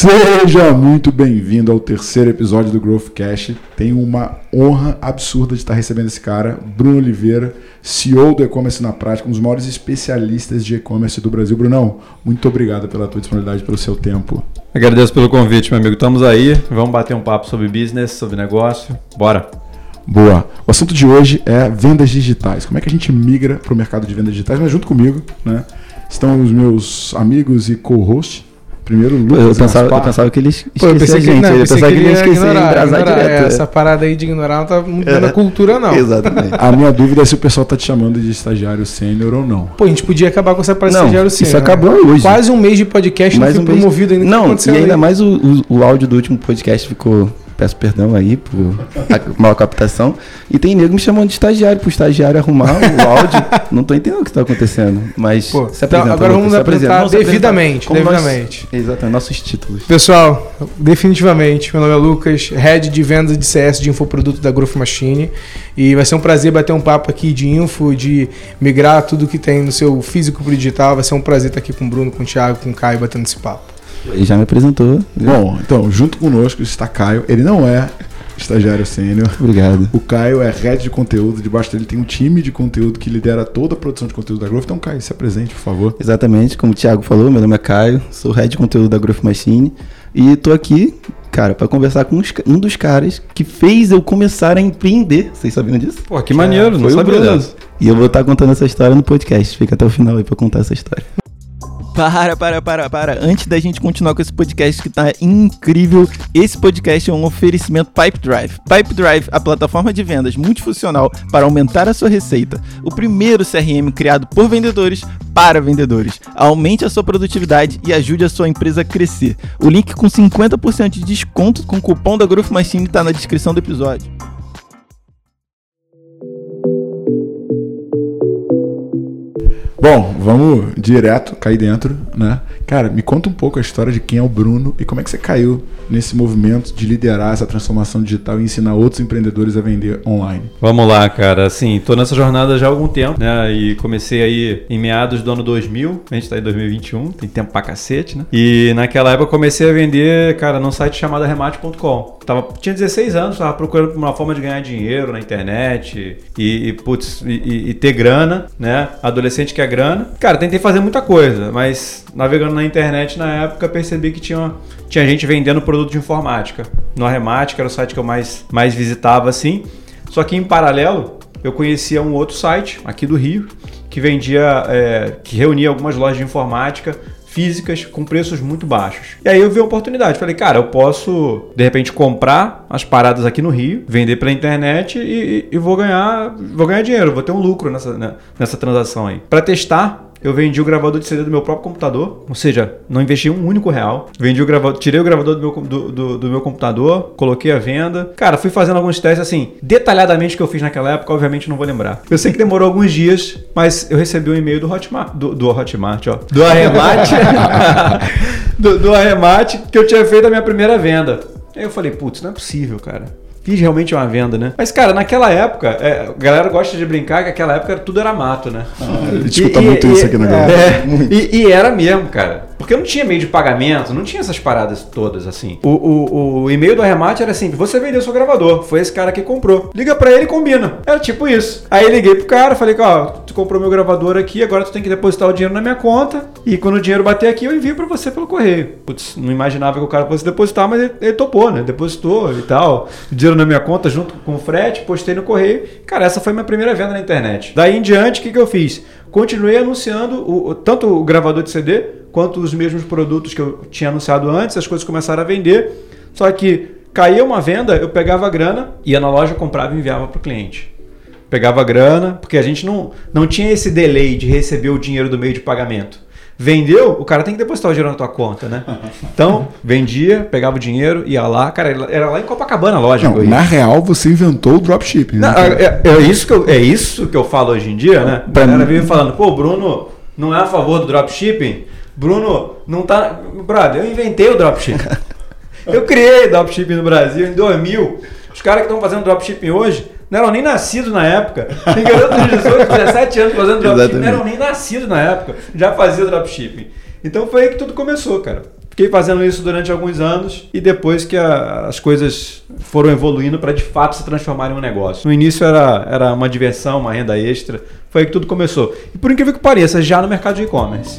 Seja muito bem-vindo ao terceiro episódio do Growth Cash. Tenho uma honra absurda de estar recebendo esse cara, Bruno Oliveira, CEO do e-commerce na prática, um dos maiores especialistas de e-commerce do Brasil. Brunão, muito obrigado pela tua disponibilidade, pelo seu tempo. Agradeço pelo convite, meu amigo. Estamos aí, vamos bater um papo sobre business, sobre negócio. Bora! Boa. O assunto de hoje é vendas digitais. Como é que a gente migra para o mercado de vendas digitais? Mas junto comigo, né, estão os meus amigos e co-hosts. Primeiro, Lucas. Eu pensava, eu pensava que eles Pô, eu pensei que, a gente. não, eu pensei pensava que ele ia esquecer ignorar, ignorar. direto. Essa parada aí de ignorar não tá mudando a cultura, não. Exatamente. A minha dúvida é se o pessoal tá te chamando de estagiário sênior ou não. Pô, a gente podia acabar com essa parada Não, estagiário isso sim, né? acabou hoje. Quase um mês de podcast Mais não um foi mês- promovido ainda. Não, aconteceu e ainda aí? mais o, o, o áudio do último podcast ficou. Peço perdão aí por a mal captação. E tem nego me chamando de estagiário, pro estagiário arrumar o áudio. Não tô entendendo o que tá acontecendo. Mas Pô, se então apresenta, agora vamos se apresenta. apresentar devidamente, como nós- devidamente. Exatamente, nossos títulos. Pessoal, definitivamente, meu nome é Lucas, Head de Vendas de CS de Infoproduto da Growth Machine. E vai ser um prazer bater um papo aqui de info, de migrar tudo que tem no seu físico pro digital. Vai ser um prazer estar aqui com o Bruno, com o Thiago, com o Caio, batendo esse papo. Ele já me apresentou. Bom, então, junto conosco está Caio. Ele não é estagiário sênior. Obrigado. O Caio é head de conteúdo. Debaixo dele tem um time de conteúdo que lidera toda a produção de conteúdo da Growth. Então, Caio, se apresente, por favor. Exatamente, como o Thiago falou, meu nome é Caio, sou head de conteúdo da Growth Machine e tô aqui, cara, para conversar com um dos caras que fez eu começar a empreender. Vocês sabiam disso? Pô, que maneiro, não Foi o sabia dessa. E eu vou estar contando essa história no podcast. Fica até o final aí pra contar essa história. Para, para, para, para. Antes da gente continuar com esse podcast que tá incrível, esse podcast é um oferecimento Pipe Drive. Pipe Drive, a plataforma de vendas multifuncional para aumentar a sua receita. O primeiro CRM criado por vendedores para vendedores. Aumente a sua produtividade e ajude a sua empresa a crescer. O link com 50% de desconto com o cupom da Growth Machine tá na descrição do episódio. Bom, vamos direto cair dentro, né? Cara, me conta um pouco a história de quem é o Bruno e como é que você caiu nesse movimento de liderar essa transformação digital e ensinar outros empreendedores a vender online. Vamos lá, cara. Assim, tô nessa jornada já há algum tempo, né? E comecei aí em meados do ano 2000. A gente tá em 2021, tem tempo pra cacete, né? E naquela época eu comecei a vender, cara, num site chamado remate.com. Tava, tinha 16 anos, tava procurando uma forma de ganhar dinheiro na internet e, e, putz, e, e- e ter grana, né? Adolescente quer grana. Cara, tentei fazer muita coisa, mas navegando na internet na época percebi que tinha, tinha gente vendendo produto de informática. No Arremate, que era o site que eu mais, mais visitava assim. Só que em paralelo, eu conhecia um outro site aqui do Rio que vendia, é, que reunia algumas lojas de informática físicas com preços muito baixos. E aí eu vi a oportunidade, falei, cara, eu posso de repente comprar as paradas aqui no Rio, vender pela internet e, e vou ganhar, vou ganhar dinheiro, vou ter um lucro nessa, né, nessa transação aí. Para testar, eu vendi o gravador de CD do meu próprio computador, ou seja, não investi um único real. Vendi o gravador, tirei o gravador do meu, do, do- do meu computador, coloquei à venda. Cara, fui fazendo alguns testes assim, detalhadamente que eu fiz naquela época, obviamente não vou lembrar. Eu sei que demorou alguns dias, mas eu recebi um e-mail do Hotmart, do, do Hotmart, ó, do Arremate, do, do Arremate, que eu tinha feito a minha primeira venda. Aí eu falei, putz, não é possível, cara. Fiz realmente uma venda, né? Mas, cara, naquela época, é, a galera gosta de brincar que aquela época tudo era mato, né? A gente escuta muito isso aqui na Growth. É, e, e era mesmo, cara. Porque não tinha meio de pagamento, não tinha essas paradas todas assim. O, o, o e-mail do arremate era assim: você vendeu seu gravador, foi esse cara que comprou. Liga pra ele e combina. Era tipo isso. Aí liguei pro cara, falei: ó, tu comprou meu gravador aqui, agora tu tem que depositar o dinheiro na minha conta. E quando o dinheiro bater aqui, eu envio pra você pelo correio. Putz, não imaginava que o cara fosse depositar, mas ele, ele topou, né? Depositou e tal. Dinheiro na minha conta junto com o frete, postei no correio. Cara, essa foi minha primeira venda na internet. Daí em diante, o que, que eu fiz? Continuei anunciando o- tanto o gravador de CD quanto os mesmos produtos que eu tinha anunciado antes, as coisas começaram a vender. Só que caía uma venda, eu pegava a grana, ia na loja, comprava e enviava para o cliente. Pegava a grana, porque a gente não, não tinha esse delay de receber o dinheiro do meio de pagamento. Vendeu, o cara tem que depositar o dinheiro na tua conta, né? Então, vendia, pegava o dinheiro, ia lá. Cara, era lá em Copacabana a loja. Não, na real, você inventou o dropshipping. né, Não, cara? é, é isso que eu, é isso que eu falo hoje em dia, né? A galera vive falando, pô, Bruno não é a favor do dropshipping? Bruno não tá. Brother, eu inventei o dropshipping. eu criei dropshipping no Brasil em 2000. Os caras que estão fazendo dropshipping hoje não eram nem nascidos na época. Tem garoto de 18, 17 anos fazendo dropshipping, não eram nem nascidos na época. Já fazia dropshipping. Então foi aí que tudo começou, cara. Fiquei fazendo isso durante alguns anos e depois que a, as coisas foram evoluindo para de fato se transformar em um negócio. No início era, era uma diversão, uma renda extra, foi aí que tudo começou. E por incrível que pareça, já no mercado de e-commerce.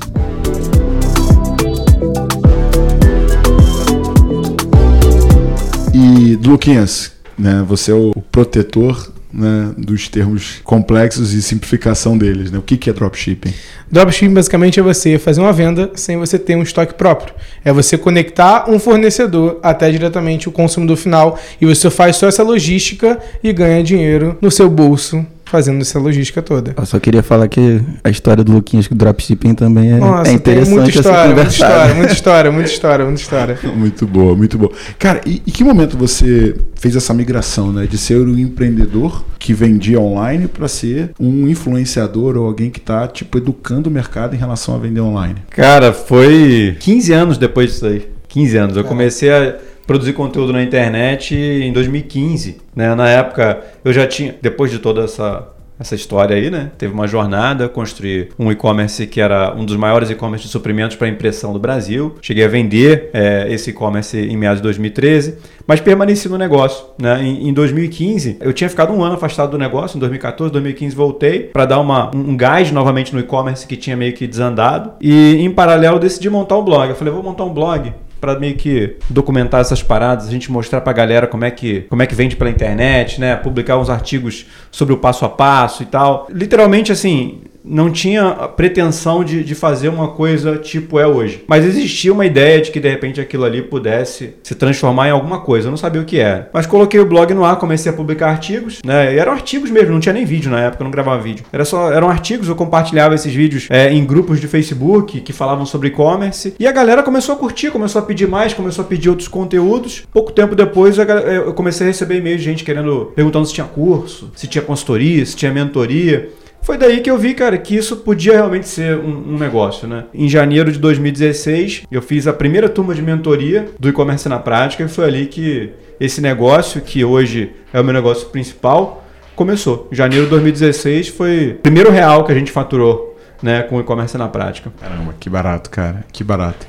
E, Luquinhas, né, você é o protetor né, dos termos complexos e simplificação deles. Né? O que, que é dropshipping? Dropshipping basicamente é você fazer uma venda sem você ter um estoque próprio. É você conectar um fornecedor até diretamente o consumidor final e você faz só essa logística e ganha dinheiro no seu bolso fazendo essa logística toda. Eu só queria falar que a história do Luquinhas com o dropshipping também é, Nossa, é interessante muita história, muita história, muita história, muita história, muita história. Muito boa, muito boa. Cara, e, e que momento você fez essa migração, né? De ser um empreendedor que vendia online para ser um influenciador ou alguém que está tipo educando o mercado em relação a vender online? Cara, foi 15 anos depois disso aí. 15 anos. Eu comecei a produzir conteúdo na internet em 2015. Né? Na época eu já tinha, depois de toda essa essa história aí, né? Teve uma jornada, construí um e-commerce que era um dos maiores e-commerce de suprimentos para impressão do Brasil. Cheguei a vender é, esse e-commerce em meados de 2013, mas permaneci no negócio. Né? Em, em 2015, eu tinha ficado um ano afastado do negócio, em 2014, 2015 voltei para dar uma, um gás novamente no e-commerce que tinha meio que desandado. E em paralelo decidi montar um blog. Eu falei, vou montar um blog para meio que documentar essas paradas, a gente mostrar para a galera como é que como é que vende pela internet, né? Publicar uns artigos sobre o passo a passo e tal. Literalmente assim, não tinha pretensão de, de fazer uma coisa tipo é hoje. Mas existia uma ideia de que de repente aquilo ali pudesse se transformar em alguma coisa. Eu não sabia o que era. Mas coloquei o blog no ar, comecei a publicar artigos, né? E eram artigos mesmo, não tinha nem vídeo na época, eu não gravava vídeo. Era só, eram artigos, eu compartilhava esses vídeos é, em grupos de Facebook que falavam sobre e-commerce. E a galera começou a curtir, começou a pedir mais, começou a pedir outros conteúdos. Pouco tempo depois eu comecei a receber e-mails de gente querendo, perguntando se tinha curso, se tinha consultoria, se tinha mentoria. Foi daí que eu vi, cara, que isso podia realmente ser um, um, negócio, né? Em janeiro de 2016, eu fiz a primeira turma de mentoria do e-commerce na prática e foi ali que esse negócio, que hoje é o meu negócio principal, começou. Em janeiro de 2016 foi o primeiro real que a gente faturou, né, com o e-commerce na prática. Caramba, que barato, cara, que barato.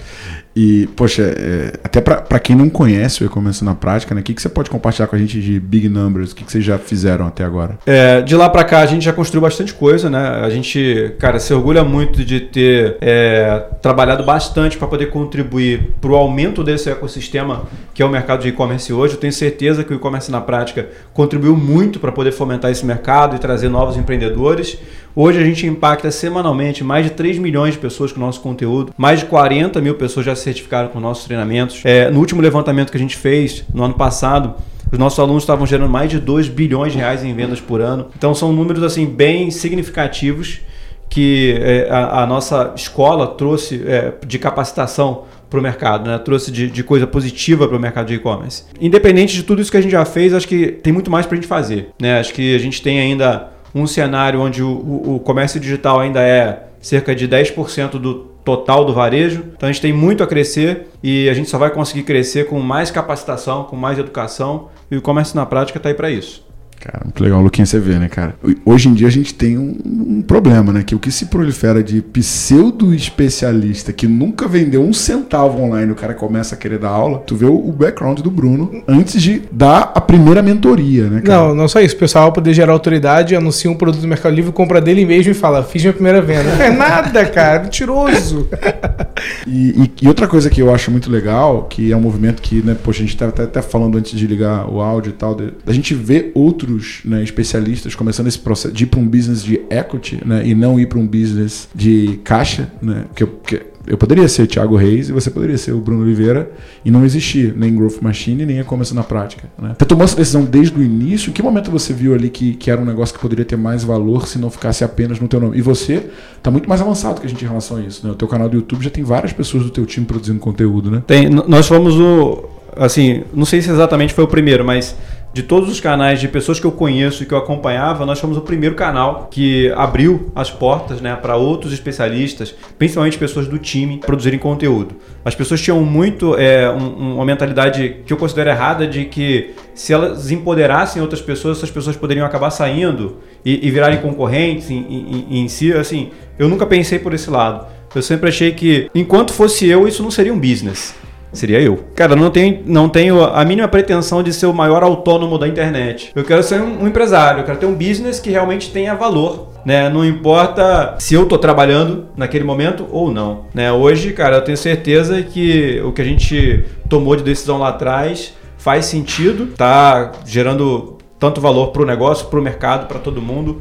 E, poxa, é, até para quem não conhece o e-commerce na prática, né? O que, que você pode compartilhar com a gente de big numbers? O que, que vocês já fizeram até agora? É, de lá para cá a gente já construiu bastante coisa, né? A gente, cara, se orgulha muito de ter é, trabalhado bastante para poder contribuir para o aumento desse ecossistema que é o mercado de e-commerce hoje. Eu tenho certeza que o e-commerce na prática contribuiu muito para poder fomentar esse mercado e trazer novos empreendedores. Hoje a gente impacta semanalmente mais de 3 milhões de pessoas com o nosso conteúdo, mais de 40 mil pessoas já se certificaram com nossos treinamentos. É, no último levantamento que a gente fez no ano passado, os nossos alunos estavam gerando mais de 2 bilhões de reais em vendas por ano. Então são números assim bem significativos que é, a, a, nossa escola trouxe é, de capacitação para o mercado, né? trouxe de, de coisa positiva para o mercado de e-commerce. Independente de tudo isso que a gente já fez, acho que tem muito mais para a gente fazer. Né? Acho que a gente tem ainda um cenário onde o, o, o comércio digital ainda é cerca de 10% do total do varejo. Então a gente tem muito a crescer e a gente só vai conseguir crescer com mais capacitação, com mais educação e o comércio na prática está aí para isso. Cara, muito legal, Luquinha, você vê, né, cara? Hoje em dia a gente tem um, um, problema, né? Que o que se prolifera de pseudo-especialista que nunca vendeu um centavo online, o cara começa a querer dar aula. Tu vê o, background do Bruno antes de dar a primeira mentoria, né, cara? Não, não só isso. O pessoal, poder gerar autoridade, anuncia um produto do Mercado Livre, compra dele mesmo e fala, fiz minha primeira venda. Não é nada, cara. Mentiroso. e, e, e, outra coisa que eu acho muito legal, que é um movimento que, né, poxa, a gente estava até, até falando antes de ligar o áudio e tal, da gente ver outros né, especialistas começando esse processo de ir para um business de equity né, e não ir para um business de caixa, né, que, que eu poderia ser Thiago Reis e você poderia ser o Bruno Oliveira e não existir nem Growth Machine nem e-commerce na prática. Né? Você tomou essa decisão desde o início? Em que momento você viu ali que, que era um negócio que poderia ter mais valor se não ficasse apenas no teu nome? E você está muito mais avançado que a gente em relação a isso. Né? O teu canal do YouTube já tem várias pessoas do teu time produzindo conteúdo, né? Tem. Nós fomos o... Assim, não sei se exatamente foi o primeiro, mas de todos os canais de pessoas que eu conheço e que eu acompanhava, nós fomos o primeiro canal que abriu as portas né, para outros especialistas, principalmente pessoas do time, produzirem conteúdo. As pessoas tinham muito é, um, uma mentalidade que eu considero errada de que se elas empoderassem outras pessoas, essas pessoas poderiam acabar saindo e, e virarem concorrentes em, em, em si. Assim, eu nunca pensei por esse lado. Eu sempre achei que, enquanto fosse eu, isso não seria um business. Seria eu. Cara, não tenho, não tenho a mínima pretensão de ser o maior autônomo da internet. Eu quero ser um, empresário, eu quero ter um business que realmente tenha valor. Né? Não importa se eu tô trabalhando naquele momento ou não. Né? Hoje, cara, eu tenho certeza que o que a gente tomou de decisão lá atrás faz sentido, tá gerando tanto valor para o negócio, para o mercado, para todo mundo.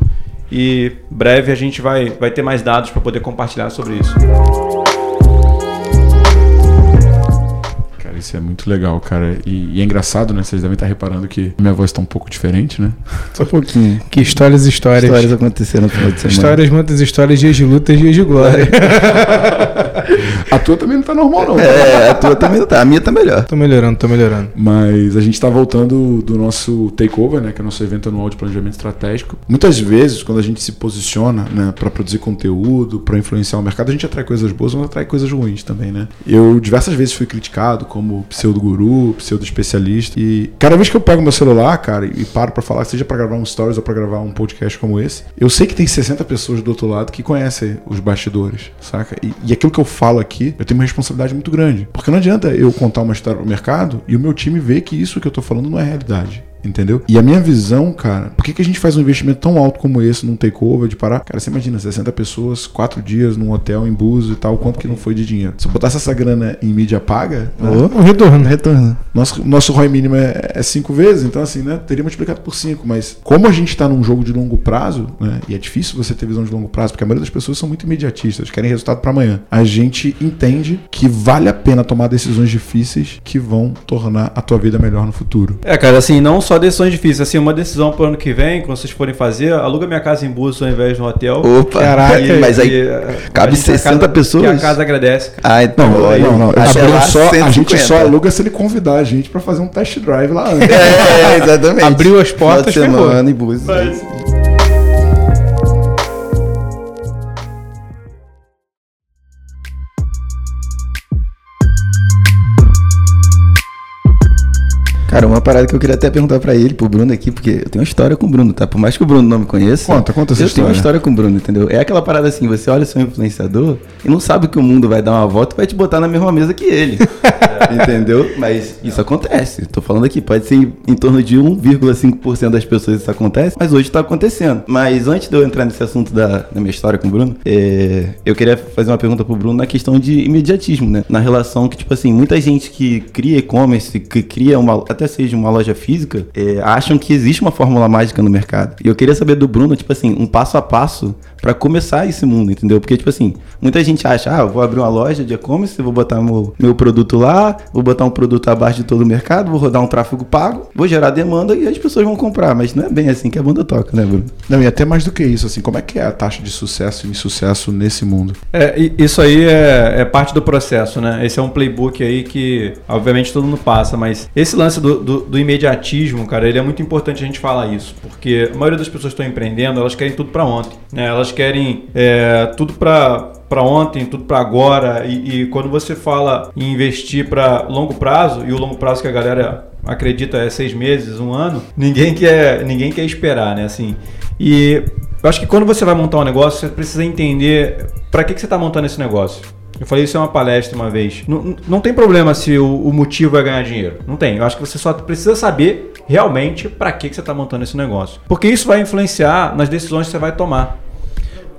E breve a gente vai, vai ter mais dados para poder compartilhar sobre isso. Isso é muito legal, cara. E, e é engraçado, né? Vocês devem estar reparando que minha voz está um pouco diferente, né? Só um pouquinho. Que histórias, histórias. Histórias aconteceram no final de semana. Histórias, muitas histórias, dias de luta e dias de glória. A tua também não tá normal, não. É, a tua também não tá. A minha tá melhor. tô melhorando, tô melhorando. Mas a gente está voltando do nosso takeover, né, que é o nosso evento anual de planejamento estratégico. Muitas vezes, quando a gente se posiciona, né, para produzir conteúdo, para influenciar o mercado, a gente atrai coisas boas, mas atrai coisas ruins também, né? Eu diversas vezes fui criticado como pseudo guru, pseudo especialista e cada vez que eu pego meu celular, cara, e paro para falar, seja para gravar um stories ou para gravar um podcast como esse, eu sei que tem 60 pessoas do outro lado que conhecem os bastidores, saca? E, e aquilo que eu falo aqui, eu tenho uma responsabilidade muito grande, porque não adianta eu contar uma história pro mercado e o meu time ver que isso que eu tô falando não é realidade. Entendeu? E a minha visão, cara, por que, que a gente faz um investimento tão alto como esse num takeover de parar? Cara, você imagina, 60 pessoas, 4 dias num hotel em Búzios e tal, quanto que não foi de dinheiro? Se eu botasse essa grana em mídia paga, né? Um retorno, retorno. nosso, nosso ROI mínimo é 5 vezes, então assim, né? Teria multiplicado por 5. Mas como a gente tá num jogo de longo prazo, né? E é difícil você ter visão de longo prazo, porque a maioria das pessoas são muito imediatistas, querem resultado para amanhã. A gente entende que vale a pena tomar decisões difíceis que vão tornar a tua vida melhor no futuro. É, cara, assim, não só decisões difíceis, assim, uma decisão pro ano que vem, quando vocês forem fazer, aluga minha casa em Búzios ao invés de um hotel. Opa, Caraca, mas aí E, eh, cabe a gente- a 60 casa- pessoas? que a casa agradece. Ah, então, Não, olha, não, não. Só- lá, só- a gente 150. só aluga se ele convidar a gente pra fazer um test drive lá antes. É, exatamente. Abriu as portas, semana em Búzios. Mas- Cara, uma parada que eu queria até perguntar pra ele, pro Bruno aqui, porque eu tenho uma história com o Bruno, tá? Por mais que o Bruno não me conheça. Conta, conta essa Eu tenho uma história. história com o Bruno, entendeu? É aquela parada assim, você olha seu influenciador e não sabe que o mundo vai dar uma volta e vai te botar na mesma mesa que ele. entendeu? Mas isso acontece. Tô falando aqui, pode ser em torno de 1,5% das pessoas isso acontece, mas hoje tá acontecendo. Mas antes de eu entrar nesse assunto da, da minha história com o Bruno, é, eu queria fazer uma pergunta pro Bruno na questão de imediatismo, né? Na relação que, tipo assim, muita gente que cria e-commerce, que cria uma, até seja uma loja física, é, acham que existe uma fórmula mágica no mercado. E eu queria saber do Bruno, tipo assim, um passo a passo pra começar esse mundo, entendeu? Porque, tipo assim, muita gente acha, ah, eu vou abrir uma loja de e-commerce, vou botar meu, meu produto lá, vou botar um produto abaixo de todo o mercado, vou rodar um tráfego pago, vou gerar demanda e as pessoas vão comprar. Mas não é bem assim que a banda toca, né, Bruno? Não, e até mais do que isso, assim, como é que é a taxa de sucesso e insucesso nesse mundo? É, isso aí é, é parte do processo, né? Esse é um playbook aí que, obviamente, todo mundo passa, mas esse lance do, do- do imediatismo, cara, ele é muito importante a gente falar isso, porque a maioria das pessoas que estão empreendendo, elas querem tudo pra ontem, né? Elas querem é, tudo pra para ontem, tudo pra agora, e, e quando você fala em investir pra longo prazo, e o longo prazo que a galera acredita é seis meses, um ano, ninguém quer, ninguém quer esperar, né? Assim, e eu acho que quando você vai montar um negócio, você precisa entender para que, que você está montando esse negócio. Eu falei isso em uma palestra uma vez. Não, não tem problema se o, o motivo é ganhar dinheiro. Não tem. Eu acho que você só precisa saber realmente para que, que você está montando esse negócio. Porque isso vai influenciar nas decisões que você vai tomar.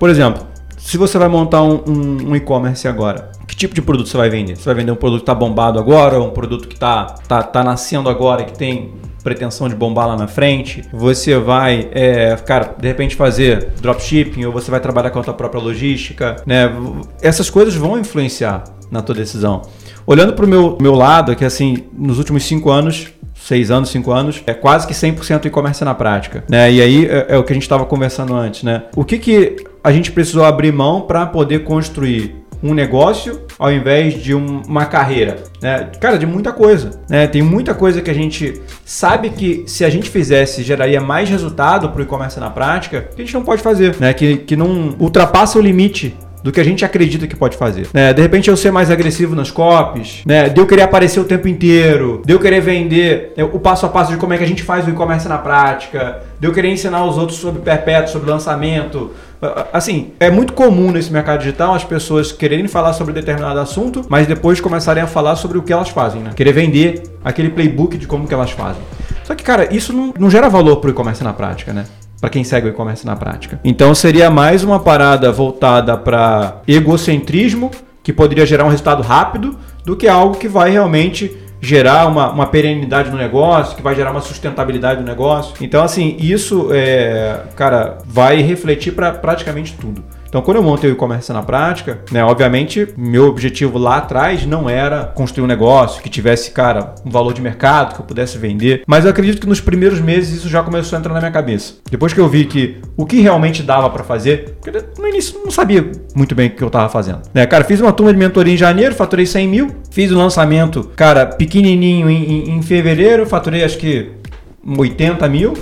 Por exemplo, se você vai montar um, um- um e-commerce agora, que tipo de produto você vai vender? Você vai vender um produto que está bombado agora, um produto que está tá, tá nascendo agora, que tem pretensão de bombar lá na frente? Você vai, é, cara, de repente fazer dropshipping, ou você vai trabalhar com a tua própria logística, né? Essas coisas vão influenciar na tua decisão. Olhando para o meu, meu lado, é que assim, nos últimos cinco anos, seis anos, cinco anos, é quase que 100% e-commerce na prática, né? E aí é, é o que a gente estava conversando antes, né? O que que a gente precisou abrir mão para poder construir um negócio ao invés de um- uma carreira, né? Cara, de muita coisa, né? Tem muita coisa que a gente sabe que se a gente fizesse geraria mais resultado para o e-commerce na prática, que a gente não pode fazer, né? Que, que não ultrapassa o limite do que a gente acredita que pode fazer. Né? De repente eu ser mais agressivo nas copies, né? de eu querer aparecer o tempo inteiro, de eu querer vender é, o passo a passo de como é que a gente faz o e-commerce na prática, de eu querer ensinar os outros sobre perpétuo, sobre lançamento. Assim, é muito comum nesse mercado digital as pessoas quererem falar sobre determinado assunto, mas depois começarem a falar sobre o que elas fazem, né? Querer vender aquele playbook de como que elas fazem. Só que, cara, isso não, não gera valor para o e-commerce na prática, né? para quem segue o e-commerce na prática. Então seria mais uma parada voltada para egocentrismo, que poderia gerar um resultado rápido, do que algo que vai realmente gerar uma, uma perenidade no negócio, que vai gerar uma sustentabilidade no negócio. Então, assim, isso, é, cara, vai refletir para praticamente tudo. Então, quando eu montei o e-commerce na prática, né, obviamente, meu objetivo lá atrás não era construir um negócio que tivesse, cara, um valor de mercado, que eu pudesse vender. Mas eu acredito que nos primeiros meses isso já começou a entrar na minha cabeça. Depois que eu vi que o que realmente dava para fazer, porque no início não sabia muito bem o que eu tava fazendo. Né, cara, fiz uma turma de mentoria em janeiro, faturei 100 mil. Fiz o lançamento, cara, pequenininho em, em, em fevereiro, faturei acho que 80 mil.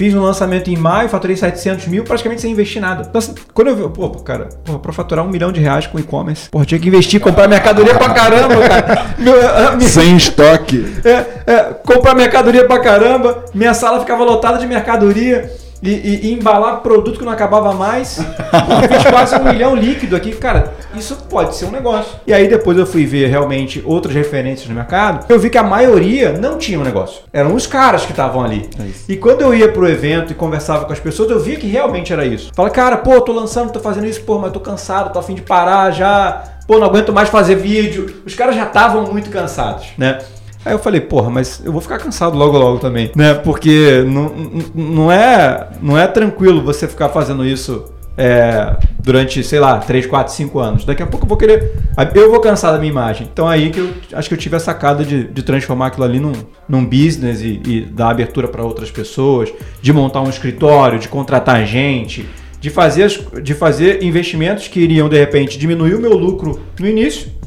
Fiz um lançamento em maio, faturei 700 mil, praticamente sem investir nada. Então, assim, quando eu vi, pô, cara, porra, pra faturar um milhão de reais com e-commerce, pô, tinha que investir, comprar mercadoria pra caramba, cara. Meu, minha... Sem estoque. É, é, comprar mercadoria pra caramba, minha sala ficava lotada de mercadoria e, e, e, embalar produto que não acabava mais. Eu fiz quase um milhão líquido aqui. Cara, isso pode ser um negócio. E aí depois eu fui ver realmente outras referências no mercado. Eu vi que a maioria não tinha um negócio. Eram os caras que estavam ali. É e quando eu ia pro evento e conversava com as pessoas, eu via que realmente era isso. Fala, cara, pô, tô lançando, tô fazendo isso, pô, mas tô cansado, tô afim de parar já. Pô, não aguento mais fazer vídeo. Os caras já estavam muito cansados, né? Aí eu falei, porra, mas eu vou ficar cansado logo logo também, né? Porque não, não, é, não é tranquilo você ficar fazendo isso é, durante, sei lá, 3, 4, 5 anos. Daqui a pouco eu vou querer. Eu vou cansar da minha imagem. Então aí que eu acho que eu tive a sacada de, de transformar aquilo ali num, num business e, e dar abertura para outras pessoas, de montar um escritório, de contratar gente, de fazer, de fazer investimentos que iriam, de repente, diminuir o meu lucro no início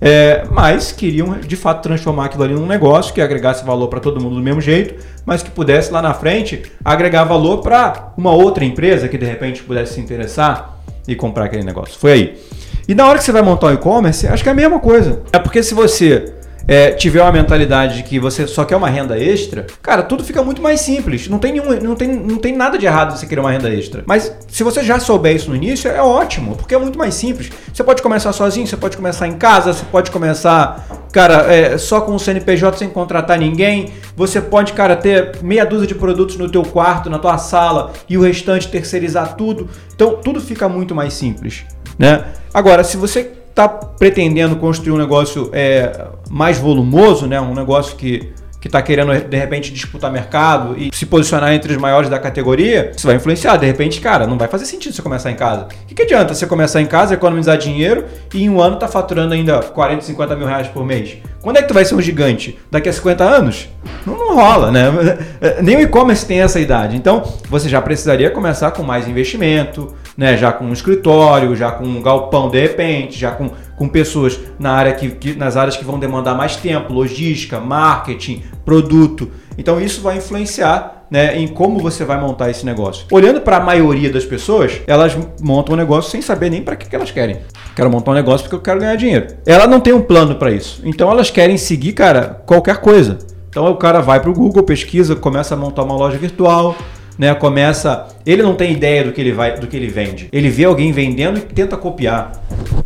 é, mas queriam de fato transformar aquilo ali num negócio que agregasse valor para todo mundo do mesmo jeito, mas que pudesse lá na frente agregar valor para uma outra empresa que de repente pudesse se interessar e comprar aquele negócio. Foi aí. E na hora que você vai montar o e-commerce, acho que é a mesma coisa. É porque se você é, tiver uma mentalidade de que você só quer uma renda extra, cara, tudo fica muito mais simples. Não tem, nenhum, não tem, não tem nada de errado você querer uma renda extra. Mas se você já souber isso no início, é ótimo, porque é muito mais simples. Você pode começar sozinho, você pode começar em casa, você pode começar, cara, é, só com o CNPJ sem contratar ninguém. Você pode, cara, ter meia dúzia de produtos no teu quarto, na tua sala e o restante terceirizar tudo. Então tudo fica muito mais simples, né? Agora, se você está pretendendo construir um negócio é, mais volumoso, né? um negócio que que está querendo de repente disputar mercado e se posicionar entre os maiores da categoria, isso vai influenciar. De repente, cara, não vai fazer sentido você começar em casa. O que, que adianta você começar em casa, economizar dinheiro e em um ano tá faturando ainda 40, 50 mil reais por mês? Quando é que tu vai ser um gigante? Daqui a 50 anos? Não, não rola, né? Nem o e-commerce tem essa idade. Então, você já precisaria começar com mais investimento, né? Já com um escritório, já com um galpão de repente, já com, com pessoas na área que, que, nas áreas que vão demandar mais tempo, logística, marketing, produto. Então isso vai influenciar né, em como você vai montar esse negócio. Olhando para a maioria das pessoas, elas montam um negócio sem saber nem para que, que elas querem. Quero montar um negócio porque eu quero ganhar dinheiro. Ela não tem um plano para isso. Então elas querem seguir, cara, qualquer coisa. Então o cara vai para o Google, pesquisa, começa a montar uma loja virtual, né? Começa, ele não tem ideia do que ele vai, do que ele vende. Ele vê alguém vendendo e tenta copiar,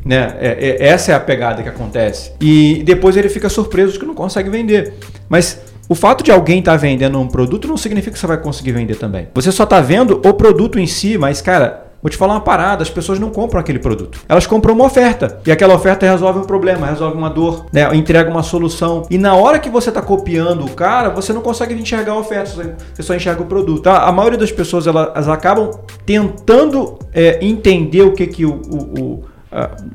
né? É, é, essa é a pegada que acontece. E depois ele fica surpreso que não consegue vender. Mas o fato de alguém estar tá vendendo um produto não significa que você vai conseguir vender também. Você só está vendo o produto em si, mas cara, Vou te falar uma parada, as pessoas não compram aquele produto. Elas compram uma oferta. E aquela oferta resolve um problema, resolve uma dor, né? entrega uma solução. E na hora que você está copiando o cara, você não consegue enxergar a oferta, você só enxerga o produto. Tá? A maioria das pessoas elas acabam tentando é, entender o que, que o, o, o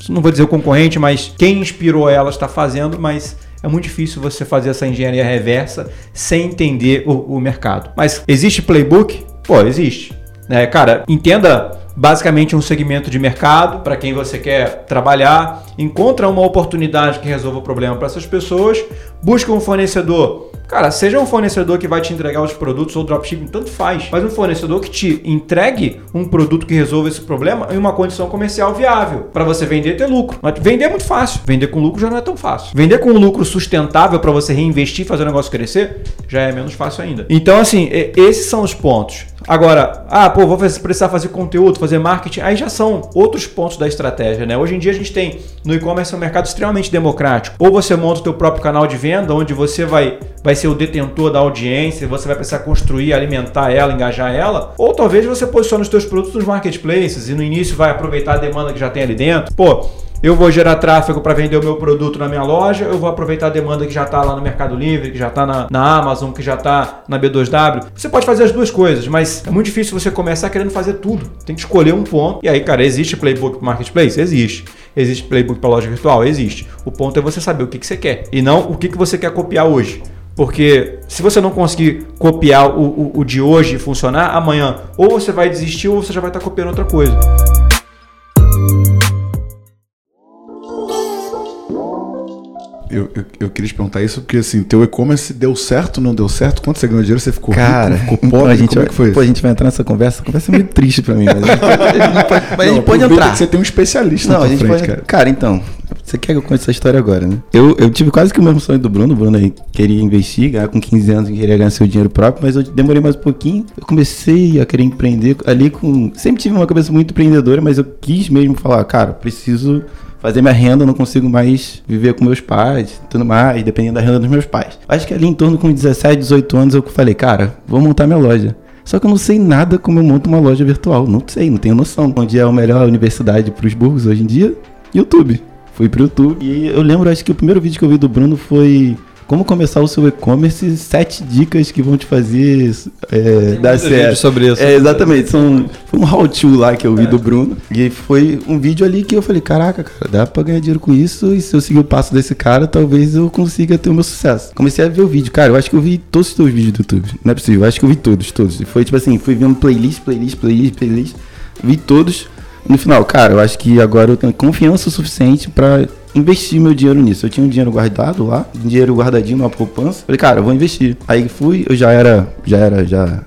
não vou dizer o concorrente, mas quem inspirou ela está fazendo, mas é muito difícil você fazer essa engenharia reversa sem entender o, o mercado. Mas existe playbook? Pô, existe. É, cara, entenda basicamente um segmento de mercado para quem você quer trabalhar, encontra uma oportunidade que resolva o problema para essas pessoas, busca um fornecedor. Cara, seja um fornecedor que vai te entregar os produtos ou dropshipping, tanto faz, mas um fornecedor que te entregue um produto que resolva esse problema em uma condição comercial viável para você vender e ter lucro. Mas vender é muito fácil, vender com lucro já não é tão fácil. Vender com lucro sustentável para você reinvestir fazer o negócio crescer já é menos fácil ainda. Então, assim, esses são os pontos. Agora, ah, pô, vou precisar fazer conteúdo, fazer marketing, aí já são outros pontos da estratégia, né? Hoje em dia a gente tem no e-commerce um mercado extremamente democrático. Ou você monta o teu próprio canal de venda, onde você vai, vai ser o detentor da audiência, você vai precisar construir, alimentar ela, engajar ela, ou talvez você posicione os teus produtos nos marketplaces e no início vai aproveitar a demanda que já tem ali dentro. Pô, eu vou gerar tráfego para vender o meu produto na minha loja, eu vou aproveitar a demanda que já está lá no Mercado Livre, que já está na, na, Amazon, que já está na B2W. Você pode fazer as duas coisas, mas é muito difícil você começar querendo fazer tudo. Tem que escolher um ponto. E aí, cara, existe playbook para marketplace? Existe. Existe playbook para loja virtual? Existe. O ponto é você saber o que, que você quer e não o que, que você quer copiar hoje. Porque se você não conseguir copiar o, o, o de hoje e funcionar, amanhã ou você vai desistir ou você já vai estar tá copiando outra coisa. Eu, eu, eu, queria te perguntar isso porque assim, teu e-commerce deu certo, não deu certo? Quanto você ganhou dinheiro? Você ficou Cara, rico, ficou pobre? a gente Como é que foi pô, a gente vai entrar nessa conversa. A conversa é muito triste pra mim, mas a gente pode, a gente pode, mas não, a gente pode entrar. Você tem um especialista não, na a gente frente, pode, cara. Cara, então, você quer que eu conte essa história agora, né? Eu, eu tive quase que o mesmo sonho do Bruno. O Bruno aí queria investir, ganhar com 15 anos, queria ganhar seu dinheiro próprio, mas eu demorei mais um pouquinho. Eu comecei a querer empreender ali com. Sempre tive uma cabeça muito empreendedora, mas eu quis mesmo falar, cara, preciso fazer minha renda, eu não consigo mais viver com meus pais, tudo mais, dependendo da renda dos meus pais. Acho que ali em torno com 17, 18 anos eu falei, cara, vou montar minha loja. Só que eu não sei nada como eu monto uma loja virtual. Não sei, não tenho noção. Onde é a melhor universidade para os burros hoje em dia? YouTube. Fui pro YouTube e eu lembro, acho que o primeiro vídeo que eu vi do Bruno foi como começar o seu e-commerce, sete dicas que vão te fazer é, dar certo. sobre isso. É, exatamente. São, foi um how-to lá que eu vi é. do Bruno. E foi um vídeo ali que eu falei, caraca, cara, dá pra ganhar dinheiro com isso. E se eu seguir o passo desse cara, talvez eu consiga ter o meu sucesso. Comecei a ver o vídeo. Cara, eu acho que eu vi todos os teus vídeos do YouTube. Não é possível. Eu acho que eu vi todos, todos. E foi tipo assim, fui vendo playlist, playlist, playlist, playlist. Vi todos. E no final, cara, eu acho que agora eu tenho confiança o suficiente para investir meu dinheiro nisso. Eu tinha um dinheiro guardado lá, dinheiro guardadinho numa poupança. Falei, cara, eu vou investir. Aí fui, eu já era, já era, já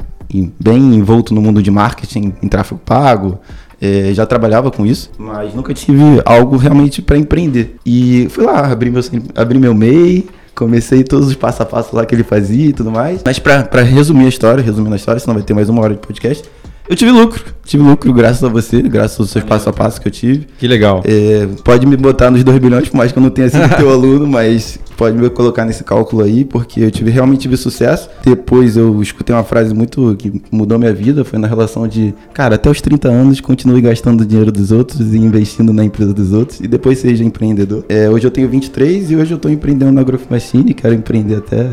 bem envolto no mundo de marketing, em tráfego pago, é, já trabalhava com isso, mas nunca tive algo realmente para empreender. E fui lá, abri meu, abri meu MEI, comecei todos os passo a passo lá que ele fazia e tudo mais. Mas para resumir a história, resumindo a história, senão vai ter mais uma hora de podcast, eu tive lucro. Tive lucro graças a você, graças aos seus passo a passo que eu tive. Que legal. É, pode me botar nos 2 bilhões, por mais que eu não tenha sido teu aluno, mas pode me colocar nesse cálculo aí, porque eu tive realmente tive sucesso. Depois eu escutei uma frase muito que mudou minha vida, foi na relação de, cara, até os 30 anos continue gastando o dinheiro dos outros e investindo na empresa dos outros e depois seja empreendedor. É, hoje eu tenho 23 e hoje eu tô empreendendo na Growth Machine, quero empreender até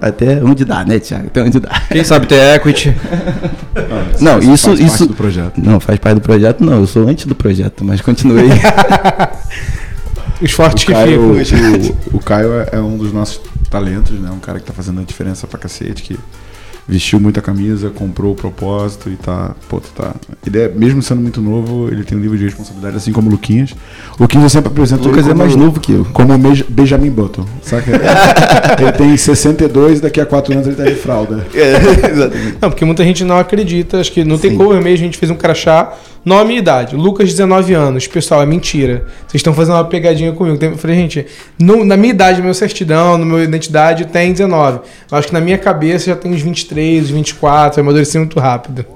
até onde dá, né, Thiago? Até onde dá. Quem sabe ter equity. não, não isso faz isso parte do projeto. Não, faz parte do projeto, não, eu sou antes do projeto, mas continuei. Os fortes o Caio, que ficam. O, o, Caio é, é um dos nossos talentos, né? Um cara que tá fazendo a diferença pra cacete, que vestiu muita camisa, comprou o propósito e tá. Pô, tá. Ele é, mesmo sendo muito novo, ele tem um nível de responsabilidade, assim como o Luquinhas. O Luquinhas eu sempre apresento. O Lucas é mais novo que eu. Como Benjamin Button, saca? ele tem 62 daqui a 4 anos ele tá de fralda. É, exatamente. Não, porque muita gente não acredita, acho que não tem como mesmo, a gente fez um crachá Nome e idade. Lucas, 19 anos. Pessoal, é mentira. Vocês estão fazendo uma pegadinha comigo. Eu falei, gente, no, na minha idade, na minha certidão, na minha identidade, tem 19. Eu acho que na minha cabeça já tem uns 23, 24. Eu amadureci muito rápido.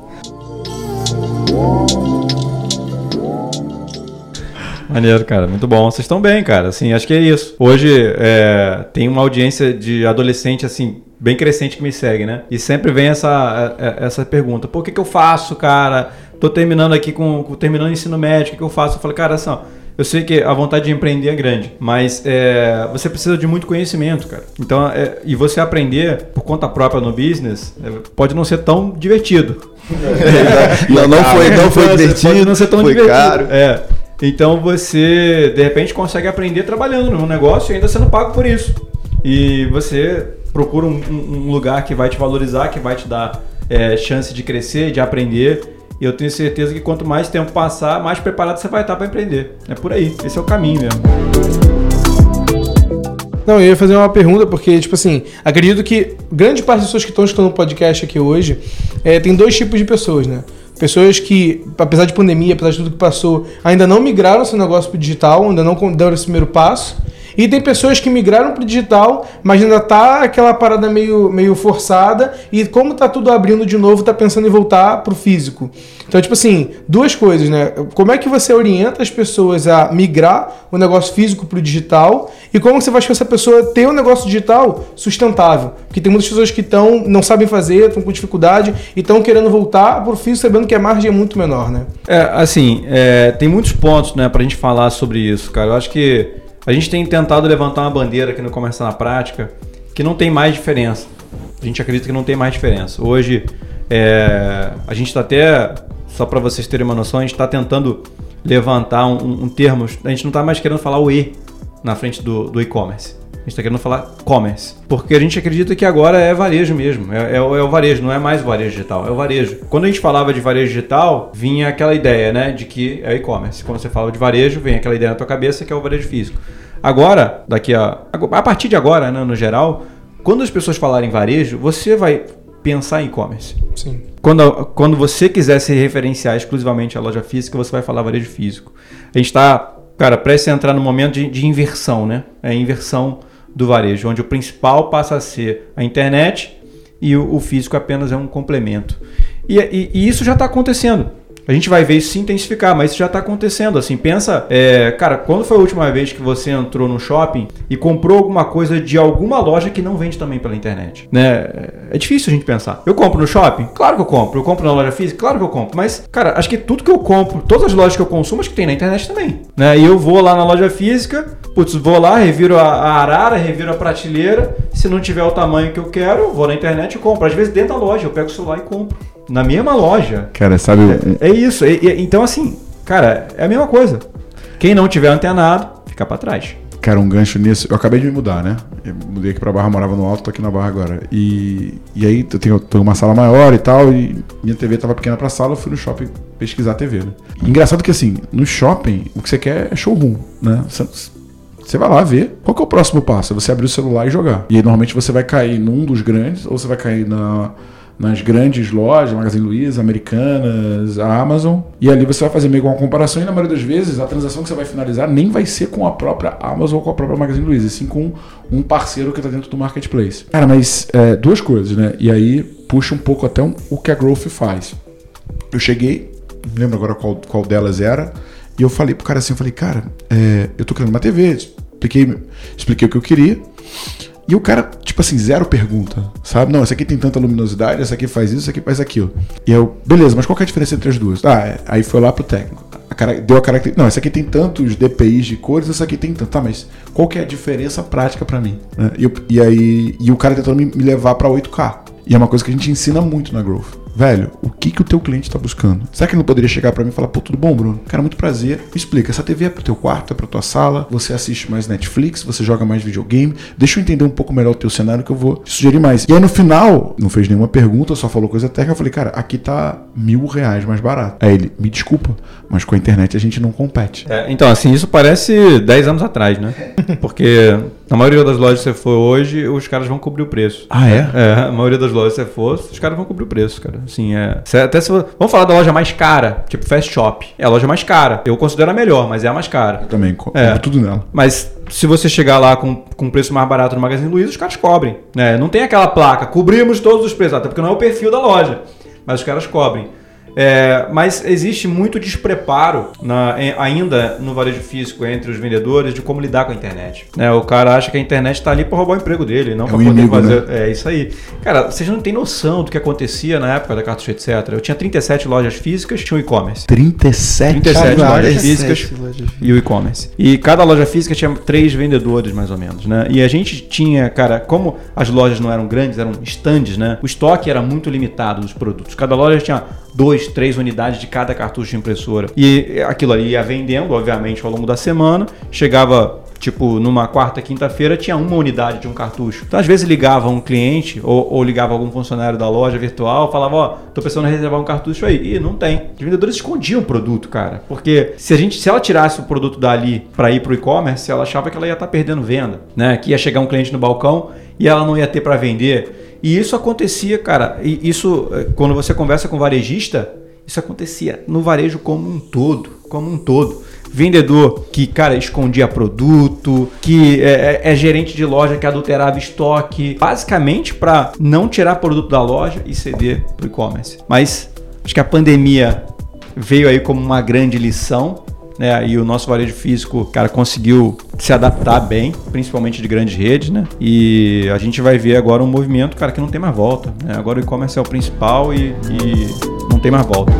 Maneiro, cara. Muito bom. Vocês estão bem, cara. Assim, acho que é isso. Hoje é, tem uma audiência de adolescente, assim, bem crescente que me segue, né? E sempre vem essa, é, é, essa pergunta. Pô, o que, que eu faço, cara? tô terminando aqui com, terminando o ensino médio, o que, que eu faço? Eu falei, cara, assim, ó, eu sei que a vontade de empreender é grande, mas é, você precisa de muito conhecimento, cara. Então, é, e você aprender por conta própria no business é, pode não ser tão divertido. não, não foi, não foi divertido. Pode não ser tão foi divertido. Caro. É. Então você de repente consegue aprender trabalhando num negócio e ainda sendo pago por isso. E você procura um, um lugar que vai te valorizar, que vai te dar é, chance de crescer, de aprender E eu tenho certeza que quanto mais tempo passar, mais preparado você vai estar para empreender. É por aí. Esse é o caminho mesmo. Não, eu ia fazer uma pergunta, porque, tipo assim, acredito que grande parte das pessoas que estão escutando o podcast aqui hoje é, tem dois tipos de pessoas, né? Pessoas que, apesar de pandemia, apesar de tudo que passou, ainda não migraram seu negócio para digital, ainda não deram esse primeiro passo. E tem pessoas que migraram para o digital, mas ainda tá aquela parada meio, meio forçada. E como tá tudo abrindo de novo, tá pensando em voltar para o físico. Então, tipo assim, duas coisas, né? Como é que você orienta as pessoas a migrar o negócio físico para o digital? E como você faz com essa pessoa ter um negócio digital sustentável? Porque tem muitas pessoas que estão não sabem fazer, estão com dificuldade e estão querendo voltar para o físico sabendo que a margem é muito menor, né? É, assim, é, tem muitos pontos, né, pra gente falar sobre isso, cara. Eu acho que a gente tem tentado levantar uma bandeira aqui no Comércio na Prática que não tem mais diferença. A gente acredita que não tem mais diferença. Hoje, é, a gente está até, só para vocês terem uma noção, a gente está tentando levantar um, um, termo, a gente não está mais querendo falar o E na frente do, do e-commerce gente está querendo falar commerce. Porque a gente acredita que agora é varejo mesmo. É, é, é, o varejo, não é mais o varejo digital, é o varejo. Quando a gente falava de varejo digital, vinha aquela ideia, né? De que é e-commerce. Quando você fala de varejo, vem aquela ideia na tua cabeça que é o varejo físico. Agora, daqui a. A partir de agora, né, no geral, quando as pessoas falarem varejo, você vai pensar em e-commerce. Sim. Quando, quando você quiser se referenciar exclusivamente à loja física, você vai falar varejo físico. A gente está, cara, prestes a entrar no momento de, de inversão, né? É inversão do varejo, onde o principal passa a ser a internet e o, o físico apenas é um complemento. E, e, e isso já está acontecendo. A gente vai ver isso se intensificar, mas isso já está acontecendo. Assim, pensa, é, cara, quando foi a última vez que você entrou no shopping e comprou alguma coisa de alguma loja que não vende também pela internet? Né? É difícil a gente pensar. Eu compro no shopping? Claro que eu compro. Eu compro na loja física? Claro que eu compro. Mas, cara, acho que tudo que eu compro, todas as lojas que eu consumo, acho que tem na internet também. Né? E eu vou lá na loja física, putz, vou lá, reviro a, a arara, reviro a prateleira. Se não tiver o tamanho que eu quero, vou na internet e compro. Às vezes dentro da loja, eu pego o celular e compro na mesma loja. Cara, sabe. É, é isso. É, é, então, assim, cara, é a mesma coisa. Quem não tiver antenado, fica para trás. Cara, um gancho nisso. Eu acabei de me mudar, né? Eu mudei aqui pra Barra, morava no alto, tô aqui na Barra agora. E, e aí eu tenho, uma sala maior e tal, e minha TV tava pequena pra sala, eu fui no shopping pesquisar a TV, né? engraçado que assim, no shopping, o que você quer é showroom, né? Você, você vai lá ver qual que é o próximo passo. É você abrir o celular e jogar. E aí, normalmente você vai cair num dos grandes, ou você vai cair na nas grandes lojas, Magazine Luiza, Americanas, a Amazon, e ali você vai fazer meio que uma comparação e na maioria das vezes a transação que você vai finalizar nem vai ser com a própria Amazon ou com a própria Magazine Luiza, sim com um parceiro que está dentro do marketplace. Cara, mas é, duas coisas, né? E aí puxa um pouco até um, o que a Growth faz. Eu cheguei, não lembro agora qual, qual delas era, e eu falei pro cara assim, eu falei, cara, é, eu tô querendo uma TV, expliquei, expliquei o que eu queria, e o cara, tipo assim, zero pergunta, sabe? Não, essa aqui tem tanta luminosidade, essa aqui faz isso, essa aqui faz aquilo. E eu, beleza, mas qual é a diferença entre as duas? Ah, é. aí foi lá pro técnico. A cara, deu a característica. Não, essa aqui tem tantos DPIs de cores, essa aqui tem tanto. Tá, mas qual que é a diferença prática para mim? Né? E, eu, e, aí, e o cara tentando me, me levar para 8K. E é uma coisa que a gente ensina muito na Growth velho, o que, que o teu cliente está buscando? Será que ele não poderia chegar para mim e falar, pô, tudo bom, Bruno? Cara, muito prazer. Me explica, essa TV é pro teu quarto, é pra tua sala, você assiste mais Netflix, você joga mais videogame. Deixa eu entender um pouco melhor o teu cenário que eu vou te sugerir mais. E aí no final, não fez nenhuma pergunta, só falou coisa técnica. Eu falei, cara, aqui tá mil reais mais barato. Aí ele, me desculpa, mas com a internet a gente não compete. É, então, assim, isso parece 10 anos atrás, né? Porque na maioria das lojas que você for hoje, os caras vão cobrir o preço. Ah, é? É, a maioria das lojas que você for, os caras vão cobrir o preço, cara. Assim, é. Até se, vamos falar da loja mais cara, tipo Fast Shop. É a loja mais cara. Eu considero a melhor, mas é a mais cara. Eu também compro é. tudo nela. Mas se você chegar lá com, com preço mais barato no Magazine Luiza, os caras cobrem. Né? Não tem aquela placa, cobrimos todos os preços, até porque não é o perfil da loja. Mas os caras cobrem. É, mas existe muito despreparo na, em, ainda no varejo físico entre os vendedores de como lidar com a internet. É, o cara acha que a internet está ali para roubar o emprego dele, não é para poder inimigo, fazer. Né? É isso aí. Cara, vocês não têm noção do que acontecia na época da Cartucho, etc. Eu tinha 37 lojas físicas, tinha o e-commerce. 37? 37 lojas físicas lojas e o e-commerce. E cada loja física tinha três vendedores, mais ou menos, né? E a gente tinha, cara, como as lojas não eram grandes, eram estandes, né? O estoque era muito limitado dos produtos. Cada loja tinha dois, três unidades de cada cartucho de impressora. E aquilo ali ia vendendo, obviamente, ao longo da semana. Chegava tipo, numa quarta, quinta-feira, tinha uma unidade de um cartucho. Então, às vezes, ligava um cliente ou, ou ligava algum funcionário da loja virtual, falava, ó, tô pensando em reservar um cartucho aí. E não tem. Os vendedores escondiam o produto, cara. Porque se a gente, se ela tirasse o produto dali para ir pro e-commerce, ela achava que ela ia estar tá perdendo venda, né? Que ia chegar um cliente no balcão e ela não ia ter para vender. E isso acontecia, cara. E isso, eh, quando você conversa com varejista, isso acontecia no varejo como um todo, como um todo vendedor que, cara, escondia produto, que é, é, gerente de loja que adulterava estoque, basicamente para não tirar produto da loja e ceder para o e-commerce. Mas acho que a pandemia veio aí como uma grande lição. Né, e o nosso varejo físico, cara, conseguiu se adaptar bem, principalmente de grandes redes, né? E a gente vai ver agora um movimento, cara, que não tem mais volta. Né? Agora o e-commerce é o principal e, e não tem mais volta.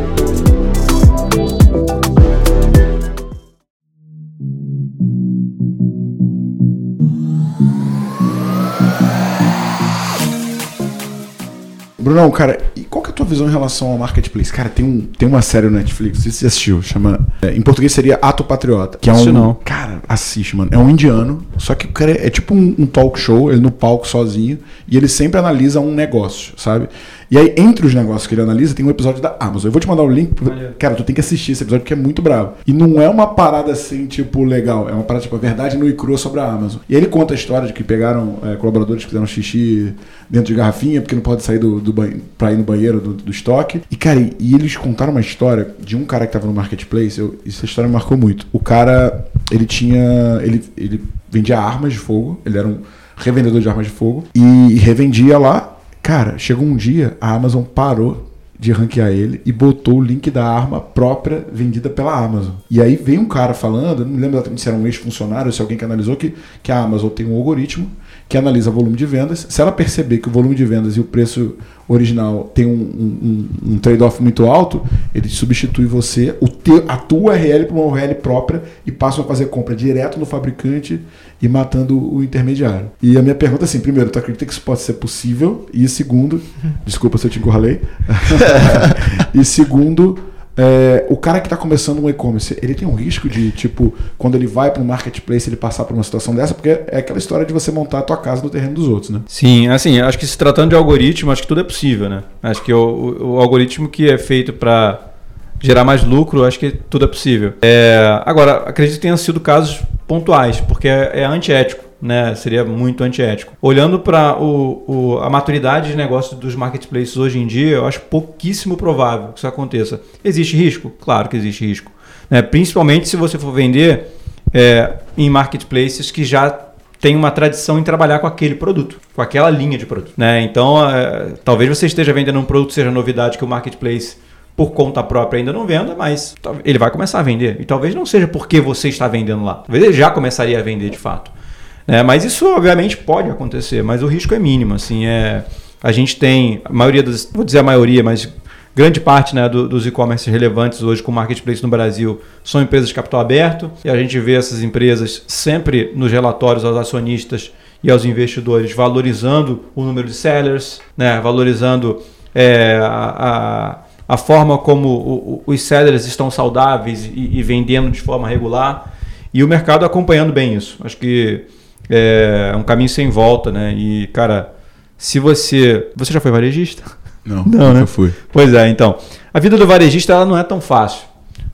Brunão, cara, e qual que é a tua visão em relação ao marketplace? Cara, tem, um, tem uma série no Netflix, não sei se você assistiu, chama. É, em português seria Ato Patriota. Que é um. não. Cara, assiste, mano. É um indiano, só que o cara é, é tipo um, um talk show, ele no palco sozinho, e ele sempre analisa um negócio, sabe? E aí, entre os negócios que ele analisa, tem um episódio da Amazon. Eu vou te mandar o link. Cara, tu tem que assistir esse episódio porque é muito bravo. E não é uma parada assim, tipo, legal. É uma parada, tipo, a verdade no e crua sobre a Amazon. E ele conta a história de que pegaram é, colaboradores que fizeram xixi dentro de garrafinha porque não pode sair do, do banho, pra ir no banheiro do, do estoque. E, cara, e, e, eles contaram uma história de um cara que tava no marketplace. Eu, essa história me marcou muito. O cara, ele tinha. Ele, ele vendia armas de fogo. Ele era um revendedor de armas de fogo. E, e revendia lá Cara, chegou um dia, a Amazon parou de ranquear ele e botou o link da arma própria vendida pela Amazon. E aí veio um cara falando, não me lembro exatamente se era um ex-funcionário se alguém que analisou, que, que a Amazon tem um algoritmo que analisa volume de vendas. Se ela perceber que o volume de vendas e o preço original tem um, um, um trade-off muito alto, ele substitui você, o teu, a tua URL para uma URL própria e passa a fazer compra direto no fabricante e matando o intermediário. E a minha pergunta é assim, primeiro, tu acredita que isso pode ser possível? E segundo, desculpa se eu te encurralei. e segundo, é, o cara que está começando um e-commerce, ele tem um risco de, tipo, quando ele vai para um marketplace, ele passar por uma situação dessa, porque é aquela história de você montar a tua casa no terreno dos outros, né? Sim, assim, acho que se tratando de algoritmo, acho que tudo é possível, né? Acho que o, o algoritmo que é feito para gerar mais lucro, acho que tudo é possível. É, agora, acredito que tenham sido casos pontuais, porque é, é antiético né? Seria muito antiético. Olhando para a maturidade de negócio dos marketplaces hoje em dia, eu acho pouquíssimo provável que isso aconteça. Existe risco? Claro que existe risco. Né? Principalmente se você for vender é, em marketplaces que já tem uma tradição em trabalhar com aquele produto, com aquela linha de produto. Né? Então, é, talvez você esteja vendendo um produto, seja novidade que o marketplace por conta própria ainda não venda, mas ele vai começar a vender. E talvez não seja porque você está vendendo lá. Talvez ele já começaria a vender de fato. É, mas isso obviamente pode acontecer, mas o risco é mínimo. Assim, é, a gente tem, a maioria das, vou dizer a maioria, mas grande parte né, do, dos e-commerce relevantes hoje com marketplace no Brasil são empresas de capital aberto e a gente vê essas empresas sempre nos relatórios aos acionistas e aos investidores valorizando o número de sellers, né, valorizando é, a, a, forma como o, o, os sellers estão saudáveis e, e vendendo de forma regular e o mercado acompanhando bem isso. Acho que é um caminho sem volta, né? E, cara, se você. Você já foi varejista? Não, não né? fui. Pois é, então. A vida do varejista ela não é tão fácil.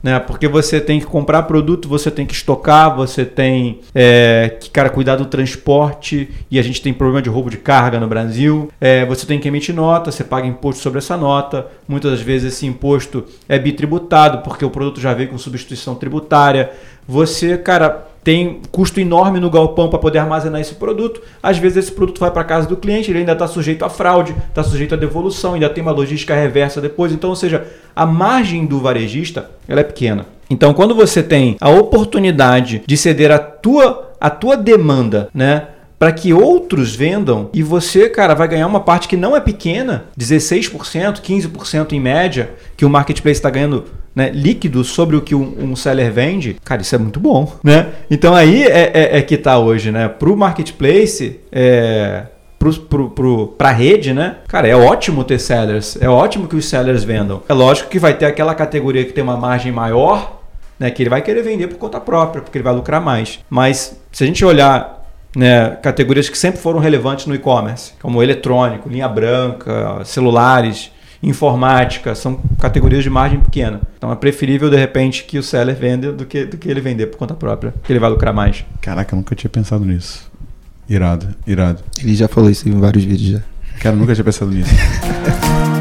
Né? Porque você tem que comprar produto, você tem que estocar, você tem é, que cara, cuidar do transporte e a gente tem problema de roubo de carga no Brasil. É, você tem que emitir nota, você paga imposto sobre essa nota. Muitas das vezes esse imposto é bitributado porque o produto já veio com substituição tributária. Você, cara, tem custo enorme no galpão para poder armazenar esse produto. Às vezes esse produto vai para casa do cliente, ele ainda está sujeito a fraude, está sujeito a devolução, ainda tem uma logística reversa depois. Então, ou seja, a margem do varejista ela é pequena. Então, quando você tem a oportunidade de ceder a tua, a tua demanda, né? para que outros vendam e você, cara, vai ganhar uma parte que não é pequena, 16%, 15% em média, que o marketplace está ganhando né, sobre o que um, um, seller vende, cara, isso é muito bom, né? Então aí é, é, é que está hoje, né? Para o marketplace, é, para a rede, né? Cara, é ótimo ter sellers, é ótimo que os sellers vendam. É lógico que vai ter aquela categoria que tem uma margem maior, né, que ele vai querer vender por conta própria, porque ele vai lucrar mais. Mas se a gente olhar né, categorias que sempre foram relevantes no e-commerce, como eletrônico, linha branca, celulares, informática, são categorias de margem pequena. Então é preferível, de repente, que o seller venda do que, do que ele vender por conta própria, que ele vai lucrar mais. Caraca, eu nunca tinha pensado nisso. Irado, irado. Ele já falou isso em vários vídeos já. Cara, eu nunca tinha pensado nisso.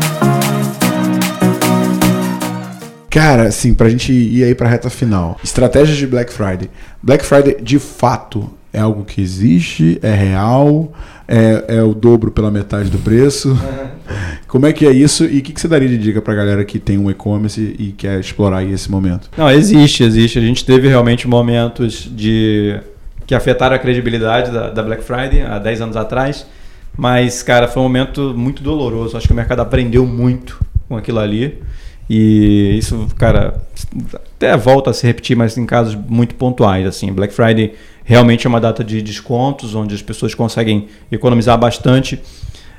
Cara, assim, pra gente ir aí pra reta final. Estratégias de Black Friday. Black Friday, de fato, é algo que existe, é real, é, é o dobro pela metade do preço. Como é que é isso e o que, que, você daria de dica pra galera que tem um e-commerce e quer explorar esse momento? Não, existe, existe. A gente teve realmente momentos de que afetaram a credibilidade da, da Black Friday há 10 anos atrás. Mas, cara, foi um momento muito doloroso. Acho que o mercado aprendeu muito com aquilo ali. E isso, cara, até volta a se repetir, mas em casos muito pontuais. Assim, Black Friday realmente é uma data de descontos, onde as pessoas conseguem economizar bastante.